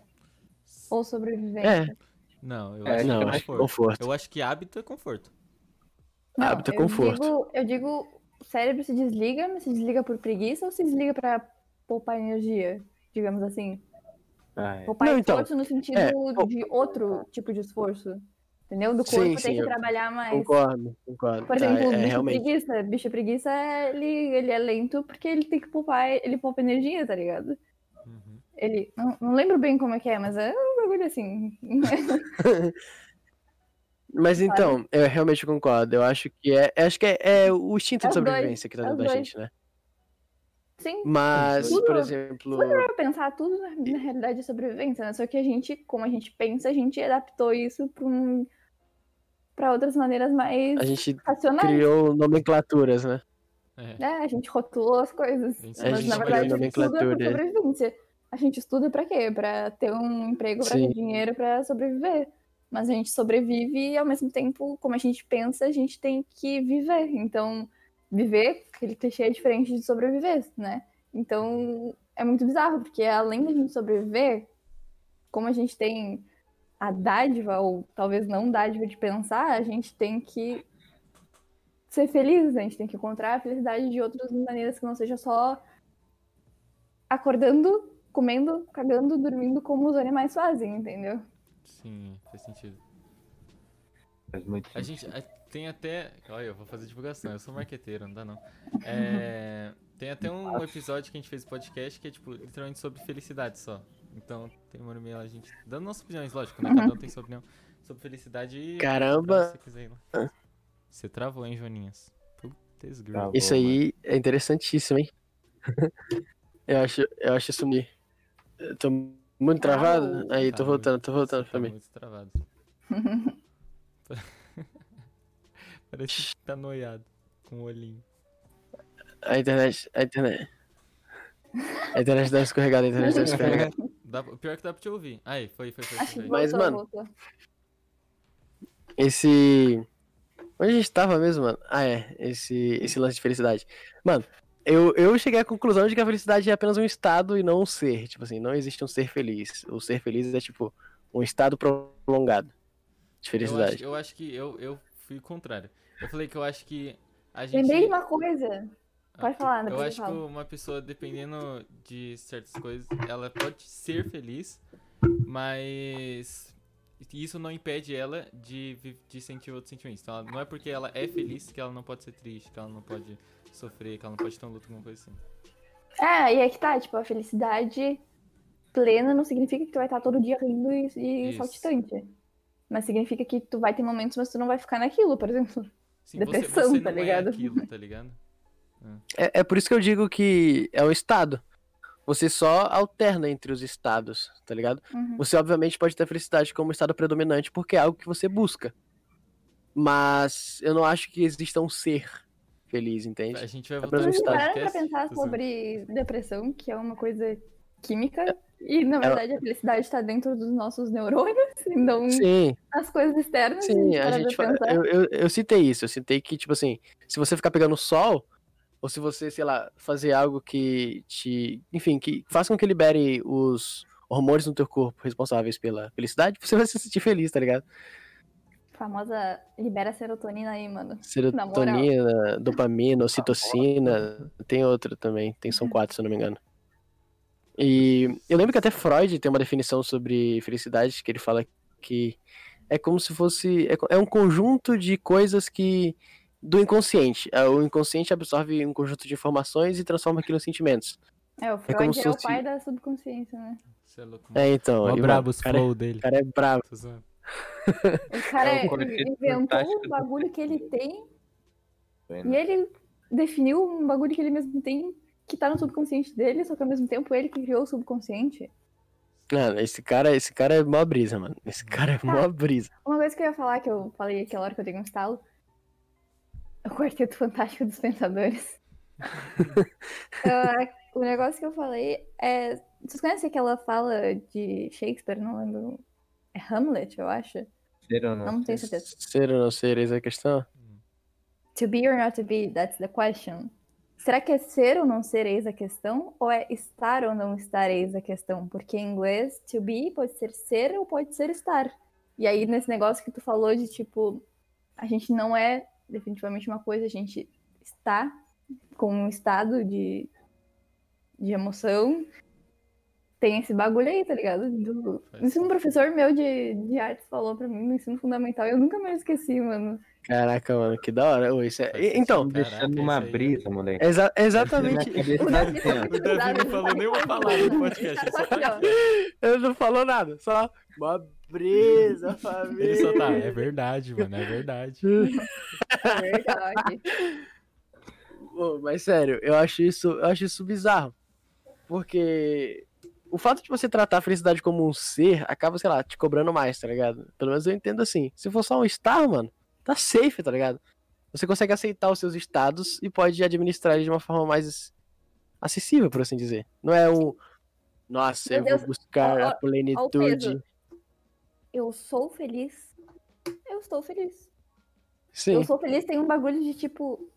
Ou sobrevivência? É, Não, eu É, acho não, que é acho que conforto. conforto. Eu acho que hábito é conforto. Não, hábito é eu conforto. Digo, eu digo o cérebro se desliga, mas se desliga por preguiça ou se desliga pra poupar energia, digamos assim? Ah, é. Poupar Não, então, esforço no sentido é, de outro tipo de esforço. Entendeu? Do Sim, corpo sim, tem que trabalhar mais. Concordo, concordo. Por Tá, exemplo, é, bicho realmente. preguiça. Bicho preguiça, ele, ele é lento porque ele tem que poupar, ele poupa energia, tá ligado? Uhum. Ele. Não, não lembro bem como é que é, mas é bagulho assim. [LAUGHS] Mas então, eu realmente concordo. Eu acho que é. eu Acho que é, é o instinto É de os dois, sobrevivência que tá é dentro da dois. gente, né? Sim, Mas, Tudo- por exemplo. pra pensar tudo na, na realidade é sobrevivência, né? Só que a gente, como a gente pensa, a gente adaptou isso pra, um, pra outras maneiras mais A gente racionais. criou nomenclaturas, né? É. É, a gente rotulou as coisas. A gente Mas criou na verdade a gente estuda por nomenclatura. sobrevivência. A gente estuda pra quê? Pra ter um emprego, Sim. ter dinheiro, pra sobreviver. Mas a gente sobrevive e ao mesmo tempo, como a gente pensa, a gente tem que viver. Então, viver, aquele clichê é diferente de sobreviver, né? Então, é muito bizarro, porque além da gente sobreviver, como a gente tem a dádiva, ou talvez não dádiva de pensar, a gente tem que ser feliz, a gente tem que encontrar a felicidade de outras maneiras que não seja só acordando, comendo, cagando, dormindo como os animais fazem, entendeu? Sim, faz sentido. Faz muito A sentido. gente a- tem até. Olha, eu vou fazer divulgação, eu sou marqueteiro, não dá não. É, tem até um episódio que a gente fez podcast que é, tipo, literalmente sobre felicidade só. Então, tem uma hora e meia lá, a gente dando nossas opiniões, lógico, né? Cada um tem sua opinião sobre felicidade e. Caramba! Se você quiser ir lá. Você travou, hein? Putz. Travou. Isso aí é interessantíssimo, hein? [LAUGHS] eu acho, eu acho isso. Tô muito travado? Travou. Aí, tô Tá voltando, tô voltando pra tá mim. muito travado. [LAUGHS] Parece que tá noiado com o olhinho. A internet, a internet. A internet dá uma escorregada, a internet dá uma escorregada. [LAUGHS] Dá, pior que dá pra te ouvir. Aí, foi, foi, foi. Foi, foi. Mas, mano, voltou. Esse. Onde a gente tava mesmo, mano? Ah, é. Esse, esse lance de felicidade. Mano, eu, eu cheguei à conclusão de que a felicidade é apenas um estado e não um ser. Tipo assim, não existe um ser feliz. O ser feliz é, tipo, um estado prolongado de Eu acho, felicidade. eu acho que eu, eu fui o contrário. Eu falei que eu acho que a gente. Lembrei de uma coisa. Ah, Pode falar, Eu depois eu acho que falo. uma pessoa, dependendo de certas coisas, ela pode ser feliz, mas isso não impede ela de, de sentir outros sentimentos. Então, não é porque ela é feliz que ela não pode ser triste, que ela não pode sofrer, que ela não pode ter um luto, alguma coisa assim. É, e é que tá, tipo, a felicidade plena não significa que tu vai estar todo dia rindo e, e Isso. saltitante. Mas significa que tu vai ter momentos, mas tu não vai ficar naquilo, por exemplo. Sim, [LAUGHS] Depressão, você, você tá não ligado? é aquilo, tá ligado? É, é por isso que eu digo que é um estado. Você só alterna entre os estados, tá ligado? Uhum. Você, obviamente, pode ter a felicidade como estado predominante porque é algo que você busca. Mas eu não acho que exista um ser feliz, entende? A gente vai É voltar pra pararam pra podcast. pensar Tô zoando. sobre depressão, que é uma coisa química, e na verdade a felicidade está dentro dos nossos neurônios, [LAUGHS] e não Sim, nas coisas externas. sim, a gente pra fa- pensar. eu, eu, eu citei isso, eu citei que, tipo assim, se você ficar pegando sol, ou se você, sei lá, fazer algo que te. Enfim, que faça com que libere os hormônios no teu corpo responsáveis pela felicidade, você vai se sentir feliz, tá ligado? Famosa libera serotonina aí, mano. Serotonina, dopamina, ocitocina, tem outra também, tem são quatro, se eu não me engano. E eu lembro que até Freud tem uma definição sobre felicidade, que ele fala que é como se fosse. É, é um conjunto de coisas que. do inconsciente. É, O inconsciente absorve um conjunto de informações e transforma aquilo em sentimentos. É, o como Freud se é, o fosse- pai da subconsciência, né? É louco, É, então. Mano, brabo o cara, é- flow dele. o cara é bravo. O [LAUGHS] cara É Quarteto inventou um bagulho que ele tem e né? ele definiu um bagulho que ele mesmo tem que tá no subconsciente dele, só que ao mesmo tempo ele que criou o subconsciente. Mano, esse cara, esse cara é mó brisa, mano. Esse cara é mó brisa. Uma coisa que eu ia falar, que eu falei aquela hora que eu dei um estalo, é o Quarteto Fantástico dos Pensadores. [LAUGHS] Ah, o negócio que eu falei é. Vocês conhecem aquela fala de Shakespeare? Não lembro. É Hamlet, eu acho. Ser ou não Não tenho certeza. Ser ou não ser, eis a questão? To be or not to be, that's the question. Será que é ser ou não ser eis a questão? Ou é estar ou não estar eis a questão? Porque em inglês, to be pode ser ser ou pode ser estar. E aí, nesse negócio que tu falou de tipo, a gente não é definitivamente uma coisa, a gente está com um estado de, de emoção, tem esse bagulho aí, tá ligado? Do... Isso um professor meu de, de artes falou pra mim no ensino fundamental e eu nunca mais esqueci, mano. Caraca, mano, que da hora. Ô, isso é- Então, sentido. deixando Caraca, uma aí- brisa, moleque. exa- exatamente. O Davi. O Davi não falou nenhuma palavra no podcast, só tá. [LAUGHS] Ele não falou nada, só uma brisa, família. Ele só tá, é verdade, mano, é verdade. É verdade. Ô, mas sério, eu acho isso, eu acho isso bizarro. Porque o fato de você tratar a felicidade como um ser acaba, sei lá, te cobrando mais, tá ligado? Pelo menos eu entendo assim. Se for só um estar, mano, tá safe, tá ligado? Você consegue aceitar os seus estados e pode administrar ele de uma forma mais acessível, por assim dizer. Não é um. Nossa, Meu eu Deus, vou buscar ó, ó, a plenitude. Eu sou feliz. Eu estou feliz. Sim. Eu sou feliz tem um bagulho de tipo.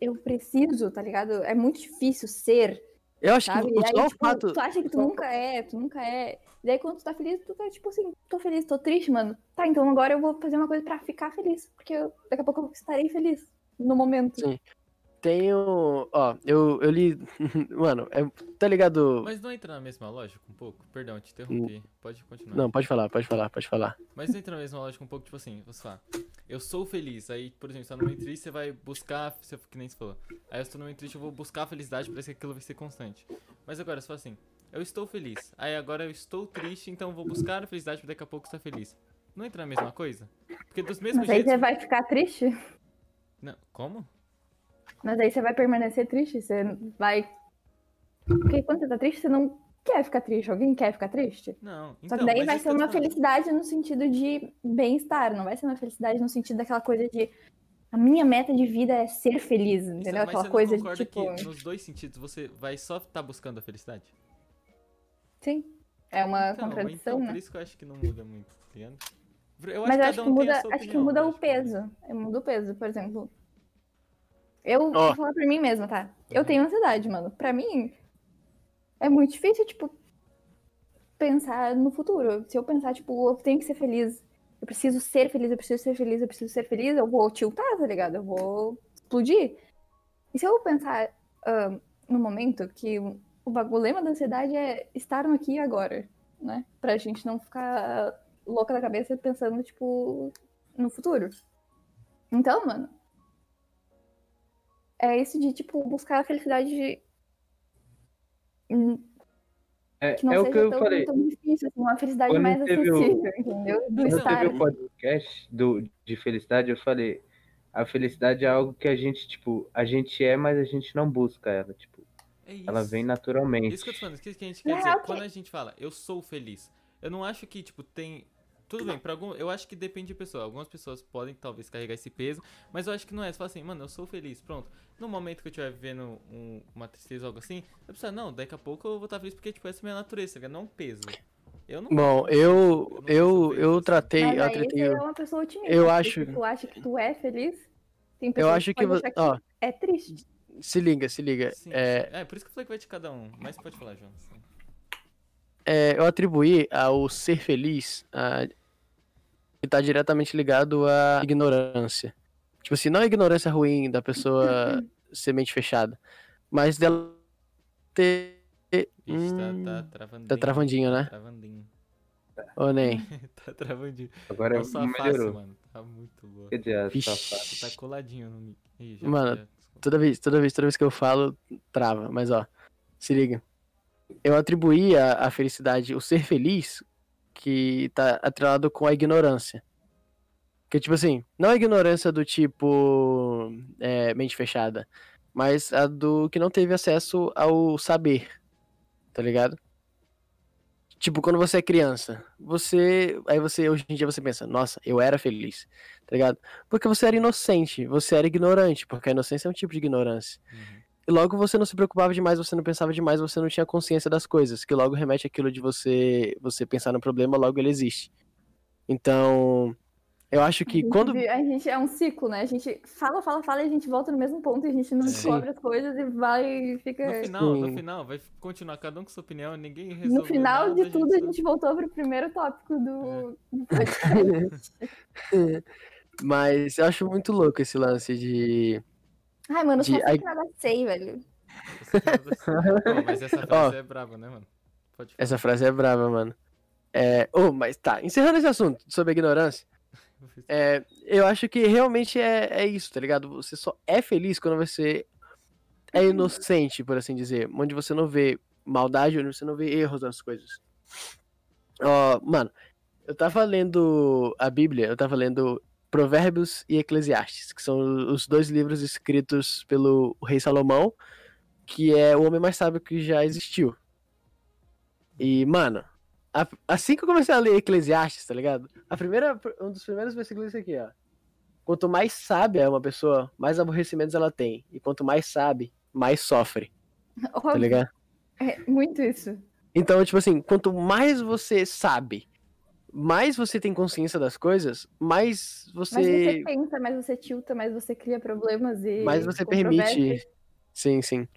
Eu preciso, tá ligado? É muito difícil ser, Eu acho sabe? que o aí, só o tipo, fato. tu acha que tu nunca é, tu nunca é. E aí quando tu tá feliz, tu tá tipo assim, tô feliz, tô triste, mano. Tá, então agora eu vou fazer uma coisa pra ficar feliz. Porque eu- daqui a pouco eu estarei feliz. No momento. Sim. Tenho. Ó, eu, eu li. [LAUGHS] Mano, é, tá ligado? Mas não entra na mesma lógica um pouco? Perdão, te interrompi. Pode continuar. Não, pode falar, pode falar, pode falar. Mas não entra na mesma lógica um pouco, tipo assim, você fala, eu sou feliz. Aí, por exemplo, você tá no meio triste, você vai buscar, você, que nem você falou. Aí eu estou no meio triste, eu vou buscar a felicidade, parece que aquilo vai ser constante. Mas agora, você fala assim, eu estou feliz. Aí agora eu estou triste, então eu vou buscar a felicidade pra daqui a pouco estar feliz. Não entra na mesma coisa? Porque dos mesmos Mas aí jeitos. você vai ficar triste? Não, como? Mas aí você vai permanecer triste? Você vai. Porque quando você tá triste, você não quer ficar triste. Alguém quer ficar triste? Não. Só Então, que daí mas vai ser eu uma falando. felicidade no sentido de bem-estar, não vai ser uma felicidade no sentido daquela coisa de a minha meta de vida é ser feliz, entendeu? mas Aquela você coisa de concorda tipo. que nos dois sentidos você vai só estar buscando a felicidade? Sim. É uma Então, contradição, então, né? por isso que eu acho que não muda muito, tá ligado? Eu Mas eu cada acho que um muda, sua acho que opinião, muda eu o acho que muda. peso. É, Muda o peso, por exemplo. Eu Ó. vou falar pra mim mesma, tá? Eu Uhum. tenho ansiedade, mano. Pra mim, é muito difícil, tipo, pensar no futuro. Se eu pensar, tipo, eu tenho que ser feliz, eu preciso ser feliz, eu preciso ser feliz, eu preciso ser feliz, eu vou tiltar, tá ligado? Eu vou explodir. E se eu pensar ah, no momento que o o bagulho, o lema da ansiedade é estar no aqui e agora, né? Pra gente não ficar louca da cabeça pensando, tipo, no futuro. Então, mano. É isso de, tipo, buscar a felicidade de. É, Que não é o seja que eu tão, falei. tão difícil, assim, uma felicidade Quando mais teve o- acessível, entendeu? Do Quando estar. teve o podcast do, de felicidade, eu falei, a felicidade é algo que a gente, tipo, a gente é, mas a gente não busca ela, tipo, É isso. ela vem naturalmente. Isso que eu tô falando, isso que a gente quer dizer. real, que- Quando a gente fala, eu sou feliz, eu não acho que, tipo, tem. Tudo bem, pra algum, eu acho que depende de pessoa. Algumas pessoas podem talvez carregar esse peso, mas eu acho que não é. Você fala assim, mano, eu sou feliz, pronto. No momento que eu estiver vivendo um- uma tristeza ou algo assim, eu pensar, não, daqui a pouco eu vou estar feliz porque, tipo, essa é a minha natureza, não é um peso. Eu não. Bom, eu, eu, eu feliz. tratei, Mas eu tratei. você é uma pessoa otimista. eu acho- tu acha que tu é feliz, tem Eu acho que, podem vo- achar ó, é triste. se liga, se liga. Sim, É, sim. é, por isso que eu falei que vai de cada um. Mas pode falar, João. sim. é, eu atribuí ao ser feliz a, que tá diretamente ligado à ignorância. Tipo assim, não a ignorância ruim da pessoa ser mente fechada, mas dela ter. Ixi, Hum, tá, tá travandinho. tá travandinho, né? Travandinho. Ou nem? [LAUGHS] tá travandinho. Agora É o sua face, melhorou. mano. Tá muito boa. Sua face. Tá coladinho no mic. Ih, já, Mano, já. Toda vez, toda vez, toda vez que eu falo, trava. Mas ó, se liga. Eu atribuí a, a felicidade, o ser feliz, que tá atrelado com a ignorância. Que tipo assim, não a ignorância do tipo é, mente fechada, mas a do que não teve acesso ao saber, tá ligado? Tipo, quando você é criança, você. Aí você, hoje em dia, você pensa, nossa, eu era feliz, tá ligado? Porque você era inocente, você era ignorante, porque a inocência é um tipo de ignorância. Uhum. E logo você não se preocupava demais, você não pensava demais, você não tinha consciência das coisas, que logo remete aquilo de você você pensar no problema, logo ele existe. Então, eu acho A que gente quando A gente é um ciclo, né? A gente fala, fala, fala e a gente volta no mesmo ponto e a gente não descobre as coisas e vai e fica. No final, no Sim. final, vai continuar cada um com sua opinião, ninguém resolve No final nada, de tudo, a só- gente voltou pro primeiro tópico É. do, [LAUGHS] podcast. Mas eu acho muito louco esse lance de Ai, mano, De- só sei que nada sei, velho. [LAUGHS] Pô, mas essa frase é brava, né, mano? Pode falar. Essa frase é brava, mano. É... Oh, mas tá, encerrando esse assunto sobre a ignorância, é, eu acho que realmente é, é isso, tá ligado? Você só é feliz quando você é inocente, por assim dizer. Onde você não vê maldade, onde você não vê erros nas coisas. Ó, mano, eu tava lendo a Bíblia, eu tava lendo Provérbios e Eclesiastes, que são os dois livros escritos pelo rei Salomão, que é o homem mais sábio que já existiu. E, mano, a- assim que eu comecei a ler Eclesiastes, tá ligado? A primeira, um dos primeiros versículos é esse aqui, ó. Quanto mais sábia é uma pessoa, mais aborrecimentos ela tem. E quanto mais sabe, mais sofre, [LAUGHS] tá Óbvio, ligado? é muito isso. Então, tipo assim, quanto mais você sabe, mais você tem consciência das coisas, mais Mais você. você pensa, mais você tilta, mais você cria problemas e. mais você permite. Sim, sim.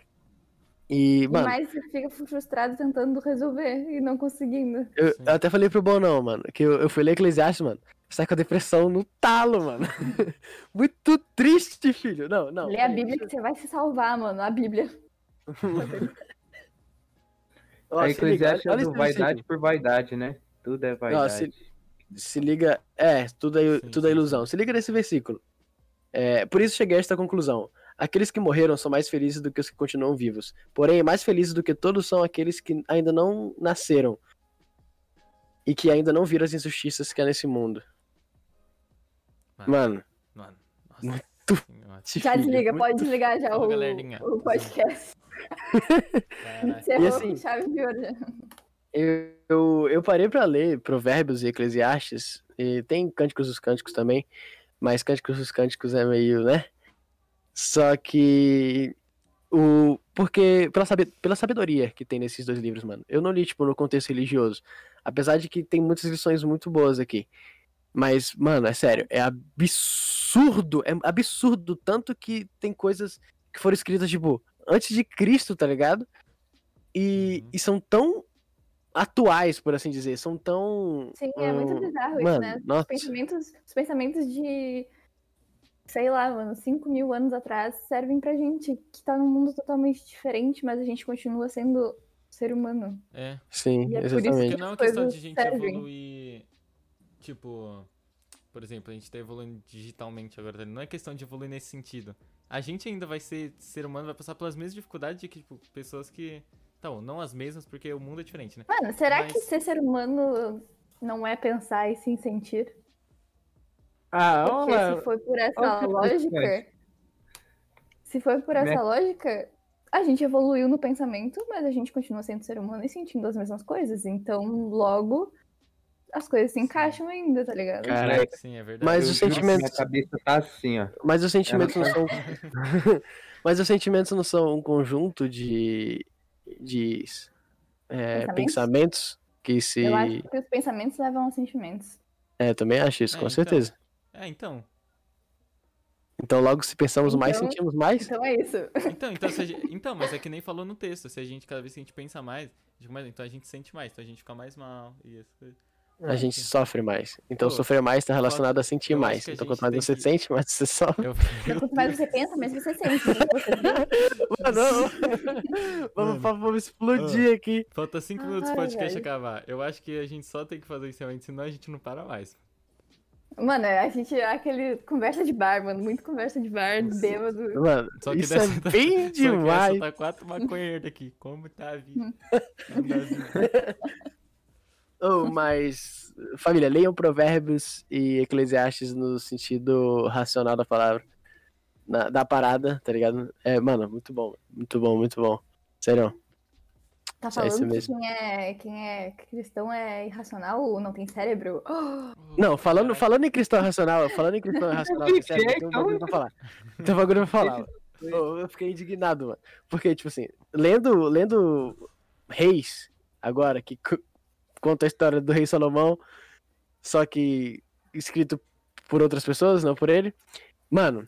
E, E mano, mais você fica frustrado tentando resolver e não conseguindo. eu, eu até falei pro Bonão, mano, que eu, eu fui ler Eclesiastes, mano. Sai com a depressão no talo, mano. [LAUGHS] Muito triste, filho. Não, não. Lê a Bíblia que você vai se salvar, mano. A Bíblia. [LAUGHS] Ó, a Eclesiastes é do vaidade por vaidade, né? Tudo é vaidade. se- Se liga. É, tudo é, Sim, tudo é sim, ilusão. Se liga nesse versículo. É, por isso cheguei a esta conclusão. Aqueles que morreram são mais felizes do que os que continuam vivos. Porém, mais felizes do que todos são aqueles que ainda não nasceram. E que ainda não viram as injustiças que há nesse mundo. Mano, Mano, nossa Muito Já desliga, muito- pode desligar já o, o podcast. Caralho. Encerrou assim- chave de ouro. Eu, eu, parei pra ler Provérbios e Eclesiastes, e tem Cânticos dos Cânticos também, mas Cânticos dos Cânticos é meio, né? Só que o porque pela, sabe- pela sabedoria que tem nesses dois livros, mano. Eu não li tipo no contexto religioso, apesar de que tem muitas lições muito boas aqui. Mas, mano, é sério, é absurdo, é absurdo tanto que tem coisas que foram escritas tipo antes de Cristo, tá ligado? E, Uhum. e são tão atuais, por assim dizer, são tão Sim, é muito hum, bizarro isso, mano, né? Os nossa. pensamentos, os pensamentos de, sei lá, mano, 5 mil anos atrás servem pra gente que tá num mundo totalmente diferente, mas a gente continua sendo ser humano. É, Sim, E é por isso exatamente. porque não é uma questão de gente servem. evoluir. Tipo, por exemplo, a gente tá evoluindo digitalmente agora, tá? não é questão de evoluir nesse sentido. A gente ainda vai ser ser humano, vai passar pelas mesmas dificuldades de que, tipo, pessoas que. Então, não as mesmas, porque o mundo é diferente, né? Mano, será que Mas- ser ser humano não é pensar e sim sentir? Ah, Porque olha se for por essa olha que lógica. Se for por essa Né? lógica, a gente evoluiu no pensamento, mas a gente continua sendo ser humano e sentindo as mesmas coisas. Então, logo, as coisas se encaixam ainda, tá ligado? Cara, Sim, é verdade. Mas eu os que sentimentos- Minha cabeça tá assim, ó. Mas os sentimentos não são. [LAUGHS] Mas os sentimentos não são um conjunto de. De é, Pensamentos? pensamentos que se. Eu acho que os pensamentos levam aos sentimentos. É, também acho isso, É, com então. certeza. É, então. Então, logo se pensamos mais, Então- sentimos mais. Então é isso. Então, então, se a gente- então, mas é que nem falou no texto. Se a gente, cada vez que a gente pensa mais, a gente mais, então a gente sente mais, então a gente fica mais mal. E as coisas. A gente sofre mais. Então, Pô, sofrer mais está relacionado a sentir mais. a Então, quanto mais você que- sente, mais você sofre. Eu, [LAUGHS] Então, quanto mais você pensa, mais você sente. né? Mano, [LAUGHS] vamos, Mano. vamos explodir aqui. Falta 5 minutos Ai, pro podcast velho. acabar. Eu acho que a gente só tem que fazer isso realmente, senão a gente não para mais. Mano, a gente é aquele conversa de bar, mano. Muito conversa de bar, Nossa. bêbado. Mano, Só que isso dessa é tá- bem Só que demais. essa tá quatro maconheiros aqui. Como tá a vida? Hum. Andadinho. [LAUGHS] Oh, mas, família, leiam Provérbios e Eclesiastes no sentido racional da palavra. Na- da parada, tá ligado? É, mano, muito bom. Muito bom, muito bom. Sério. Tá é isso falando que mesmo. quem é, quem é cristão é irracional ou não tem cérebro? [GASPS] Não, falando, falando em cristão racional, falando em cristão racional, que sério, é, tem um então? bagulho pra falar. Tem um bagulho pra falar. Oh, eu fiquei indignado, mano. Porque, tipo assim, lendo, lendo Reis, agora, que conta a história do rei Salomão, só que escrito por outras pessoas, não por ele. Mano,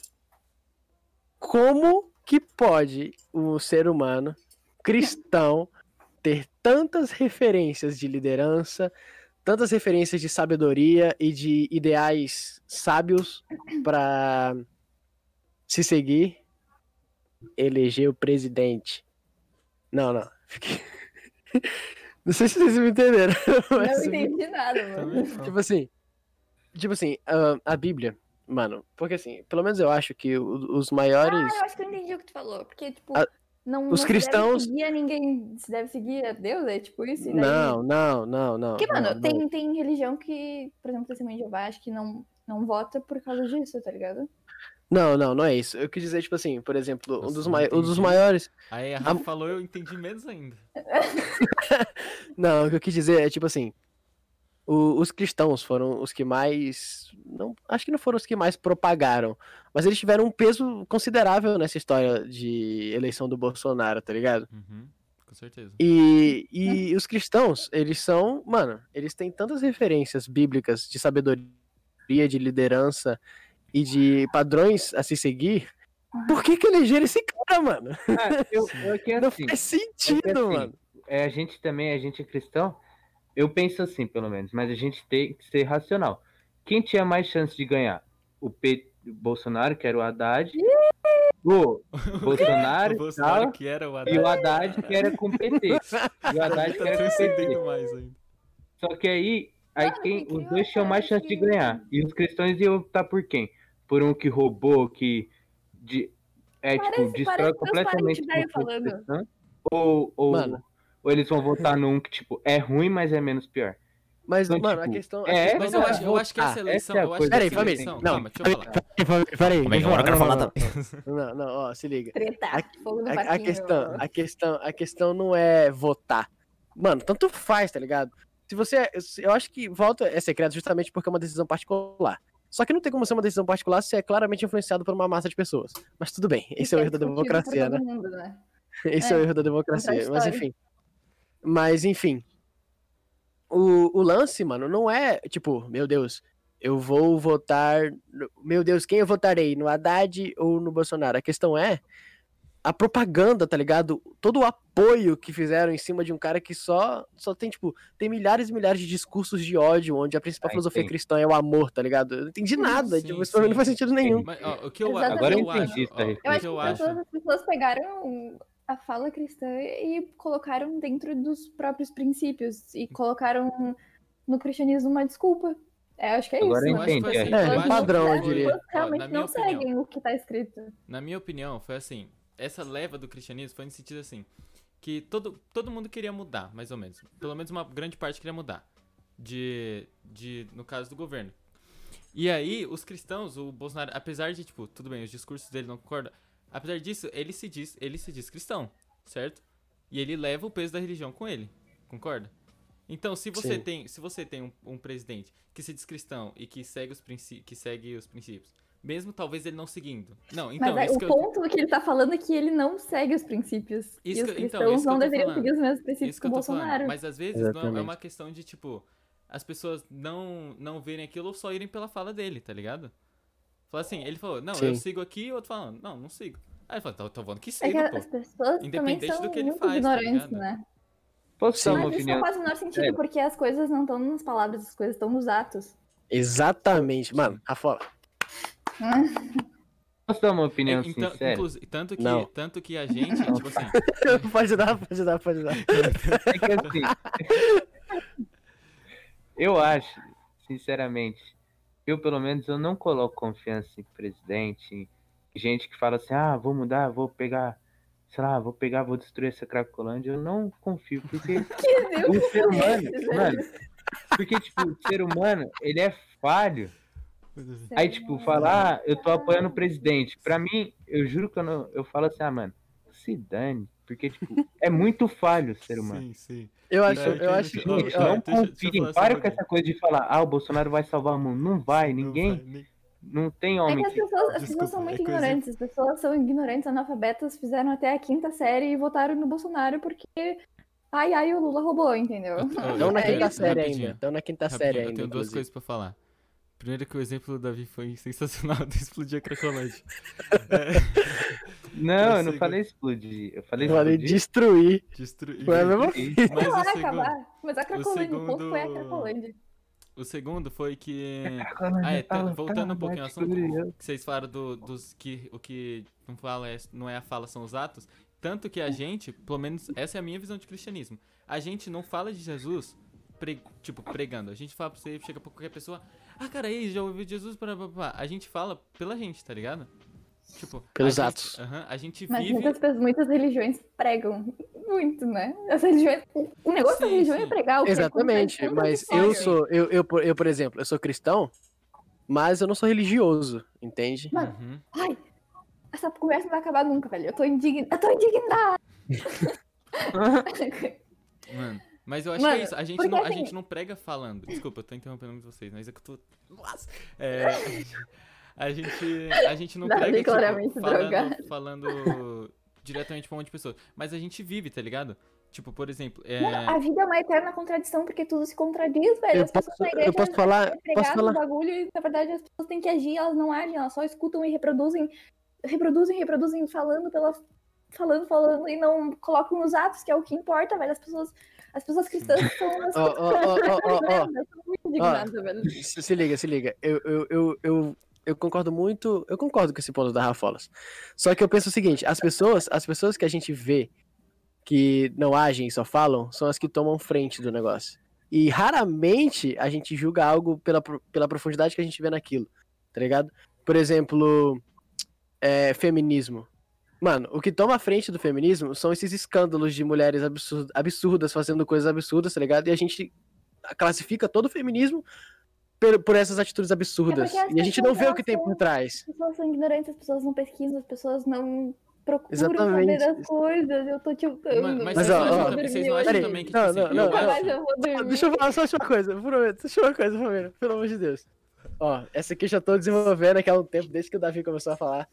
como que pode um ser humano cristão ter tantas referências de liderança, tantas referências de sabedoria e de ideais sábios pra se seguir eleger o presidente. Não, não. [LAUGHS] Não sei se vocês me entenderam. [LAUGHS] Não entendi nada, mano. Não. Tipo assim. Tipo assim, a, a Bíblia, mano, porque assim, pelo menos eu acho que os maiores. Ah, eu acho que eu entendi o que tu falou. Porque, tipo, A- não, os não se cristãos- deve seguir a ninguém. Se deve seguir a Deus, é tipo isso. daí- Não, não, não, não. Porque, mano, não, não. tem, tem religião que, por exemplo, Testemunho de Jeová, acho que não, não vota por causa disso, tá ligado? Não, não, não é isso. Eu quis dizer, tipo assim, por exemplo, um Nossa, dos, não mai- um dos maiores. Aí a Rafa falou, eu entendi menos ainda. [LAUGHS] Não, o que eu quis dizer é, tipo assim. o- os cristãos foram os que mais. Não, acho que não foram os que mais propagaram. Mas eles tiveram um peso considerável nessa história de eleição do Bolsonaro, tá ligado? Uhum, com certeza. E, e os cristãos, eles são, mano, eles têm tantas referências bíblicas de sabedoria, de liderança e de padrões a se seguir. Por que que elegeram esse cara, mano? Ah, eu, [LAUGHS] eu, é que Não assim, faz é sentido, assim, mano. é, a gente também, a gente é cristão, eu penso assim, pelo menos, mas a gente tem que ser racional. Quem tinha mais chance de ganhar? O P, Bolsonaro, que era o Haddad, o [LAUGHS] Bolsonaro, o e Bolsonaro tal, que era o e o Haddad. Haddad, que era com o PT. [LAUGHS] E o Haddad, que tá era com o PT. mais ainda. Só que aí, aí quem, os dois eu tinham mais chance de ganhar. E os cristãos iam optar por quem? Por um que roubou, que de, é, Parece- tipo, destrói completamente falando. Ou, ou, Mano. ou eles vão votar num que, tipo, é ruim, mas é menos pior. Mas, Então, mano, a tipo, questão. a é, questão Mas eu cara, acho, eu acho que essa votar. eleição. essa é a eu acho coisa. que Peraí, família. Não, Calma, deixa eu falar. Peraí, aí, agora eu quero falar também. [LAUGHS] Não, não, ó, se liga. Treta, A, a questão, a questão, a questão não é votar. Mano, tanto faz, tá ligado? Se você, eu acho que voto é secreto justamente porque é uma decisão particular. Só que não tem como ser uma decisão particular se é claramente influenciado por uma massa de pessoas. Mas tudo bem, esse é o erro da democracia, né? Esse é, o É, erro da democracia. Mas enfim. Mas enfim. O, o lance, mano, não é tipo, meu Deus, eu vou votar. Meu Deus, quem eu votarei? No Haddad ou no Bolsonaro? A questão é a propaganda, tá ligado? Todo o apoio que fizeram em cima de um cara que só, só tem, tipo, tem milhares e milhares de discursos de ódio, onde a principal Ah, filosofia entendi. cristã é o amor, tá ligado? Eu não entendi nada, Sim, tipo, isso pra mim não faz sentido nenhum. Mas, ó, o que eu, Exatamente. Agora que eu entendi acho, essa ó, referência. o Eu acho que eu que acho. todas as pessoas pegaram a fala cristã e colocaram dentro dos próprios princípios e colocaram no cristianismo uma desculpa. É, acho que é Agora isso. eu né? entendi, é. as É, padrão, eu as diria. pessoas Ó, realmente não opinião. seguem o que tá escrito. Na minha opinião, foi assim. Essa leva do cristianismo foi no sentido assim. Que todo, todo mundo queria mudar, mais ou menos. Pelo menos uma grande parte queria mudar. De. de no caso do governo. E aí, os cristãos, o Bolsonaro, apesar de, tipo, tudo bem, os discursos dele não concordam. Apesar disso, ele se diz, ele se diz cristão, certo? E ele leva o peso da religião com ele. Concorda? Então, se você Sim. tem, se você tem um, um presidente que se diz cristão e que segue os, que segue os princípios, mesmo talvez ele não seguindo. Não, então, Mas é, isso o que eu, ponto do que ele tá falando é que ele não segue os princípios. Isso e que- os então, cristãos isso que eu não deveriam falando. seguir os mesmos princípios isso que que o eu tô falando. Bolsonaro. Mas às vezes não, é uma questão de, tipo, as pessoas não, não verem aquilo ou só irem pela fala dele, tá ligado? Fala assim, ele falou, não, eu Sim. sigo aqui, e o outro falando, não, não sigo. Aí ele falou, tô, tô falando que É sigo, que pô. as pessoas também Independente são do que ele muito faz, tá ignorantes, ligado? né? Posso Sim. uma Mas isso opinião? não faz o menor sentido, Sério. porque as coisas não estão nas palavras, as coisas estão nos atos. Exatamente. Mano, Rafa, Posso dar uma opinião É, então, sincera? tanto que, Não. tanto que a gente, tipo assim, [LAUGHS] pode dar, pode dar, pode dar. É que assim. [LAUGHS] eu acho, sinceramente, eu pelo menos eu não coloco confiança em presidente, em gente que fala assim, ah, vou mudar, vou pegar, sei lá, vou pegar, vou destruir essa Cracolândia. Eu não confio, porque [LAUGHS] o ser humano, mano, porque tipo, o ser humano, ele é falho. Aí, tipo, falar, ah, eu tô apoiando o presidente. Pra mim, eu juro que eu, não, eu falo assim, ah, mano, se dane. Porque, tipo, [LAUGHS] é muito falho o ser humano. sim, sim. Eu acho, Não, eu acho que. ó, não eu confiem. Para com essa coisa de falar, ah, o Bolsonaro vai salvar o mundo. Não vai, ninguém. Não vai, nem- Não tem É homem que as pessoas, as Desculpa, pessoas são muito é coisa- ignorantes. As pessoas são ignorantes, analfabetas, fizeram até a quinta série e votaram no Bolsonaro porque. Ai, ai, o Lula roubou, entendeu? Eu- eu- Estão na É quinta série ainda. Estão na quinta série eu ainda. tenho duas coisas pra falar. Primeiro que o exemplo do Davi foi sensacional [LAUGHS] de explodir a Cracolândia. Não, eu não falei explodir. Eu falei Eu falei explodir. destruir. Destruir. Foi a mesma e- Mas Não o vai segundo, acabar. Mas a Cracolândia, o ponto foi a segundo- Cracolândia. O segundo foi que. Ah, é, tá- voltando um pouquinho ao bate assunto. que vocês falaram do, dos que o que não fala é, não é a fala, são os atos. Tanto que a gente, pelo menos essa é a minha visão de cristianismo. A gente não fala de Jesus, pre- tipo, pregando. A gente fala pra você, chega pra qualquer pessoa, ah, cara, aí, já ouviu Jesus? Para, A gente fala pela gente, tá ligado? Tipo, Pelos a gente- atos. aham, a gente Mas vive. muitas, muitas religiões pregam muito, né? As religiões, o- negócio Sim, da religião sim. é pregar. O que Exatamente, acontece mas é eu sou, eu, eu, por- eu, por exemplo, eu sou cristão, mas eu não sou religioso, entende? Mano, Uhum. Ai, essa conversa não vai acabar nunca, velho. Eu tô indignada. Eu tô indignada. [LAUGHS] [LAUGHS] Mano, mas eu acho Mano, que é isso. A gente, não, a assim- gente não prega falando. Desculpa, eu tô interrompendo muito vocês, mas é que eu tô. Nossa! É, a gente. A gente não Davi prega tipo, claramente falando, falando diretamente pra um monte de pessoas. Mas a gente vive, tá ligado? Tipo, por exemplo, é. Mano, a vida é uma eterna contradição, porque tudo se contradiz, velho. Eu As pessoas posso- na igreja eu posso falar- é posso falar? bagulho e, na verdade, as pessoas têm que agir, elas não agem, elas só escutam e reproduzem, reproduzem, reproduzem, falando pelas. Falando, falando, e não colocam os atos, que é o que importa, velho. As pessoas. As pessoas cristãs são umas ó, ó. merda, eu tô muito indignada, velho. Se, liga, se liga. Eu, eu, eu, eu, eu concordo muito. Eu concordo com esse ponto da Rafolas. Só que eu penso o seguinte: as pessoas, as pessoas que a gente vê que não agem e só falam são as que tomam frente do negócio. E raramente a gente julga algo pela, pela profundidade que a gente vê naquilo, tá ligado? Por exemplo, é, feminismo. Mano, o que toma a frente do feminismo são esses escândalos de mulheres absurd- absurdas fazendo coisas absurdas, tá ligado? E a gente classifica todo o feminismo por, por essas atitudes absurdas. É e a gente não vê o que tem por trás. As pessoas são ignorantes, as pessoas não pesquisam, as pessoas não procuram Exatamente. saber das coisas. Eu tô tiltando. Mas, mas Mas, vocês, ó, não acham ó, também- vocês não acham também que, Não, tipo assim, não, eu não, eu dormir. Deixa eu falar só uma coisa, prometo. Só uma coisa, Fabiano, pelo amor de Deus. Ó, essa aqui eu já tô desenvolvendo aqui há um tempo, desde que o Davi começou a falar.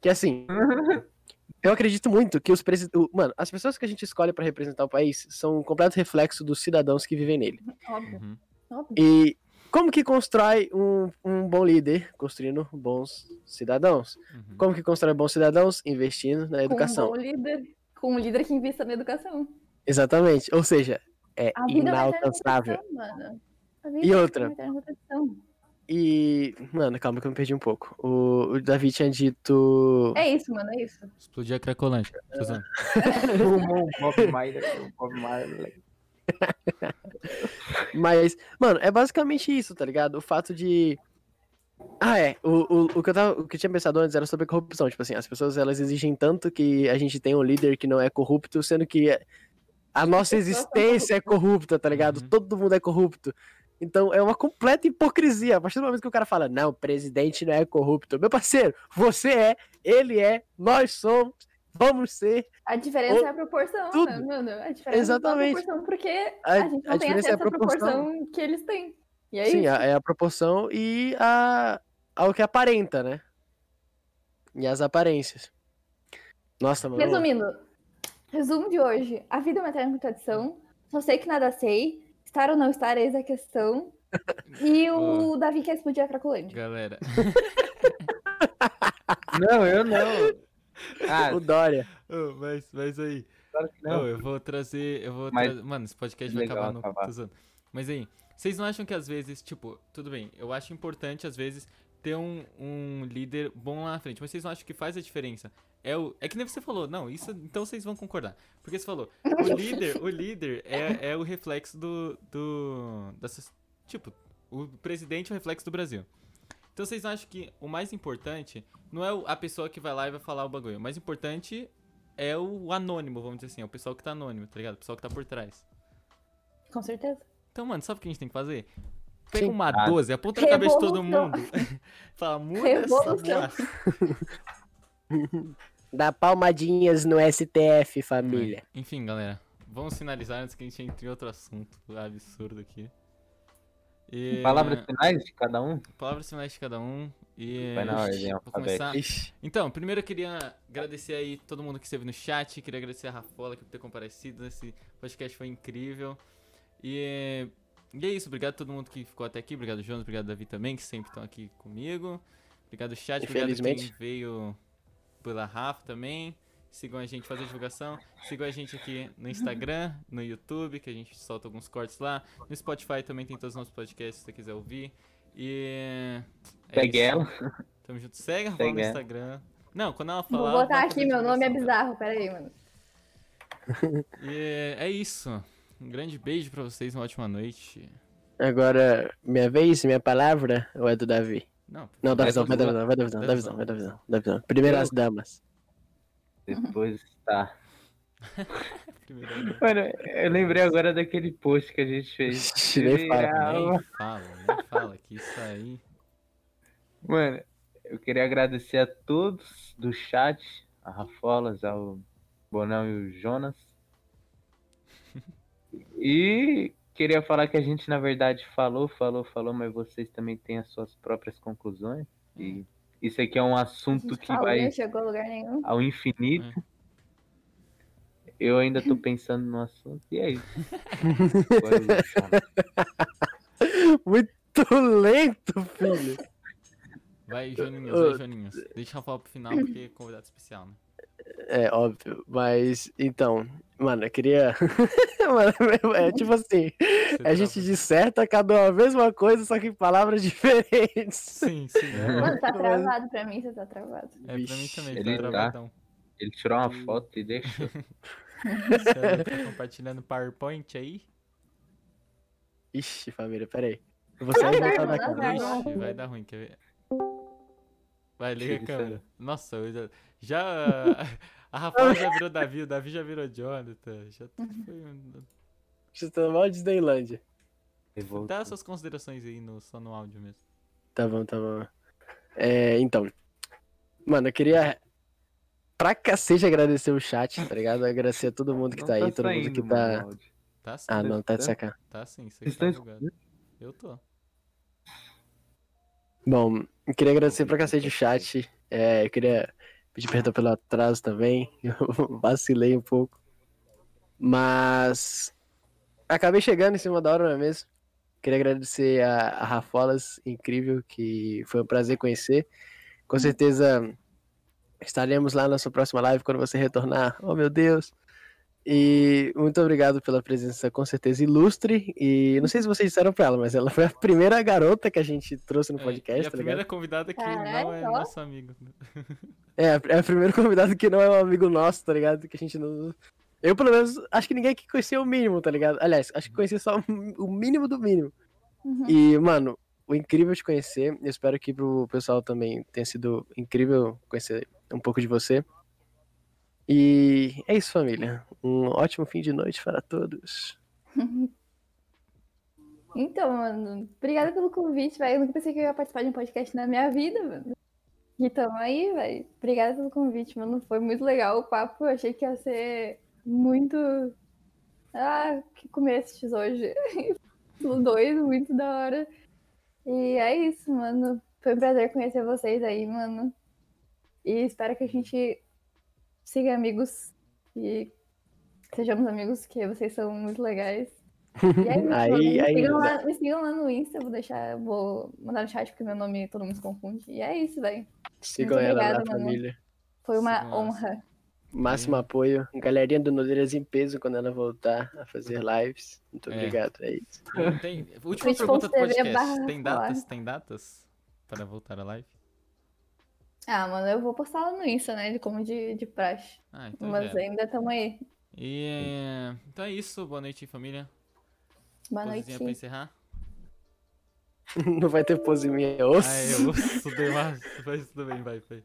Que assim, [LAUGHS] eu acredito muito que os presidentes. Mano, as pessoas que a gente escolhe pra representar o país são um completo reflexo dos cidadãos que vivem nele. Óbvio, Uhum. óbvio. E como que constrói um, um bom líder? Construindo bons cidadãos. Uhum. Como que constrói bons cidadãos? Investindo na educação. Com um bom líder, com um líder que invista na educação. Exatamente. Ou seja, é é inalcançável. contradição, mano. A vida E outra? E. Mano, calma que eu me perdi um pouco. O, o Davi tinha dito. É isso, mano, é isso. Explodir a Cracolândia. Tô zoando. Fumou Bob Marley, Bob Marley. [LAUGHS] Mas, mano, é basicamente isso, tá ligado? O fato de. Ah, é. O, o, o, que eu tava, o que eu tinha pensado antes era sobre a corrupção. Tipo assim, as pessoas elas exigem tanto que a gente tenha um líder que não é corrupto, sendo que a nossa existência é corrupta, tá ligado? Uhum. Todo mundo é corrupto. Então é uma completa hipocrisia. A partir do momento que o cara fala, não, o presidente não é corrupto. Meu parceiro, você é, ele é, nós somos, vamos ser. A diferença Ou- é a proporção, tudo. né, mano? A diferença Exatamente. é a proporção, porque A- a, gente a não tem diferença é a acesso à proporção. proporção que eles têm. E é Sim, isso. a- é a proporção e a, ao que aparenta, né? E as aparências. Nossa, mano. Resumindo, resumo de hoje. A vida é uma eterna contradição. Só sei que nada sei. Estar ou não estar, eis a questão. [LAUGHS] E o Davi quer explodir a Cracolândia. Galera, [LAUGHS] Não, eu não. Ah, O Dória. mas, mas aí, claro que não. eu vou trazer, eu vou Mas- trazer, mano, esse podcast vai Legal acabar no, acabar. zoando. Mas aí, vocês não acham que às vezes, tipo, tudo bem, eu acho importante às vezes ter um, um líder bom lá na frente, mas vocês não acham que faz a diferença? É, o, é que nem você falou, não, isso, então vocês vão concordar. Porque você falou, [LAUGHS] o líder, o líder é, é o reflexo do, do, dessas, tipo, o presidente é o reflexo do Brasil. Então vocês não acham que o mais importante não é o- a pessoa que vai lá e vai falar o bagulho, o mais importante é o anônimo, vamos dizer assim, é o pessoal que tá anônimo, tá ligado? O pessoal que tá por trás. Com certeza. Então, mano, sabe o que a gente tem que fazer? Pega uma Ah. 12, aponta na cabeça de todo mundo. [LAUGHS] Fala, muda essa Revolução. [LAUGHS] Dá palmadinhas no STF, família. Enfim, galera, vamos finalizar antes que a gente entre em outro assunto absurdo aqui. E... Palavras finais de cada um? Palavras finais de cada um. E Vai na ordem vou começar. Então, primeiro eu queria agradecer aí todo mundo que esteve no chat, queria agradecer a Rafola por ter comparecido, esse podcast foi incrível. E, e é isso, obrigado a todo mundo que ficou até aqui, obrigado Jonas, obrigado Davi também, que sempre estão aqui comigo. Obrigado chat, obrigado quem veio pela Rafa também. sigam a gente, fazer divulgação. Sigam a gente aqui no Instagram, no YouTube, que a gente solta alguns cortes lá. No Spotify também tem todos os nossos podcasts, se você quiser ouvir. E. é Segue isso. ela. Tamo junto. Segue a Rafaela no. Instagram. Não, quando ela Vou falar. botar vai aqui, meu nome é bizarro, pera aí, mano. E é isso. Um grande beijo pra vocês, uma ótima noite. Agora, minha vez, minha palavra, ou é do Davi? Não, Não, da Vai visão, vai da visão. vai da visão, da visão. vai da visão, da visão. Primeiro as damas. Depois tá. [LAUGHS] Mano, eu lembrei agora daquele post que a gente fez. [LAUGHS] Ixi, nem fala. Viral. Nem fala, nem fala que isso aí. Mano, eu queria agradecer a todos do chat, a Rafolas, ao Bonão e o Jonas. [LAUGHS] E queria falar que a gente, na verdade, falou, falou, falou, mas vocês também têm as suas próprias conclusões. E isso aqui é um assunto que falou, vai não chegou a lugar nenhum. ao infinito. Eu ainda tô pensando no assunto, e é isso. [LAUGHS] Muito lento, filho. Vai, Joninhos, vai, Joninhos. Deixa eu falar pro final, porque é convidado especial, né? É, óbvio. Mas, então, mano, eu queria. [LAUGHS] mano, é tipo assim, Você a gente disserta cada uma a mesma coisa, só que em palavras [LAUGHS] diferentes. Sim, sim. É, Mano, tá travado pra mim, você tá travado. é pra mim também, Ele tá tá. travadão. Ele tirou uma foto e deixou. [LAUGHS] Você tá compartilhando PowerPoint aí? Ixi, família, peraí. Eu vou sair da câmera. Ixi, vai dar ruim, quer ver? Vai, liga a câmera. Nossa, eu já. Já [LAUGHS] a Rafael já virou Davi, o Davi já virou Jonathan. Já foi. um- Você tá mal Disneylândia. Dá suas considerações aí no, só no áudio mesmo. Tá bom, tá bom. É, então. Mano, eu queria pra cacete agradecer o chat, tá ligado? Agradecer a todo mundo que Não tá aí, todo mundo que tá. Tá sim, Ah, não, tá de Tá? sacanagem. tá sim, aqui tá bugado. Eu tô. Bom, eu queria agradecer pra cacete o chat. É, eu queria pedir perdão pelo atraso também. [LAUGHS] Eu vacilei um pouco. Mas acabei chegando em cima da hora, não é mesmo? Queria agradecer a, a Rafolas, incrível, que foi um prazer conhecer. Com certeza estaremos lá na sua próxima live quando você retornar. Oh, meu Deus! E muito obrigado pela presença, com certeza ilustre. E não sei se vocês disseram pra ela, mas ela foi a primeira garota que a gente trouxe no É, podcast, e a tá primeira ligado? convidada que Caralho, não é nosso amigo. É, é o primeiro convidado que não é um amigo nosso, tá ligado? Que a gente não. Eu, pelo menos, acho que ninguém aqui conhecia o mínimo, tá ligado? Aliás, acho que conhecia só o mínimo do mínimo. Uhum. E, mano, o incrível te conhecer. Eu espero que pro pessoal também tenha sido incrível conhecer um pouco de você. E é isso, família. Um ótimo fim de noite para todos. [LAUGHS] Então, mano, obrigada pelo convite, velho. Eu nunca pensei que eu ia participar de um podcast na minha vida, mano. E tamo aí, velho. Obrigada pelo convite, mano. Foi muito legal o papo. Eu achei que ia ser muito. Ah, que comer esses hoje. [LAUGHS] Tudo doido, muito da hora. E é isso, mano. Foi um prazer conhecer vocês aí, mano. E espero que a gente siga amigos e sejamos amigos, que vocês são muito legais. E é isso, [LAUGHS] Aí- mano. me, aí sigam lá, me sigam lá no Insta, vou deixar, vou mandar no chat porque meu nome todo mundo se confunde. E é isso, velho. Sigam Muito ela obrigada, mano. família. Foi uma ela. honra. Máximo apoio. Galerinha do Nodeiras em peso quando ela voltar a fazer lives. Muito É. obrigado. É isso. Tem, última pergunta do podcast. Tem datas? Tem datas para voltar à live? Ah, mano, eu vou postar lá no Insta, né? Como de, de praxe. Ah, então Mas já. ainda tamo aí. E então é isso. Boa noite, família. Boa Posezinha noite. pra encerrar. [LAUGHS] Não vai ter pose minha, osso. Ah, eu ouço demais. Mas tudo bem, vai, vai.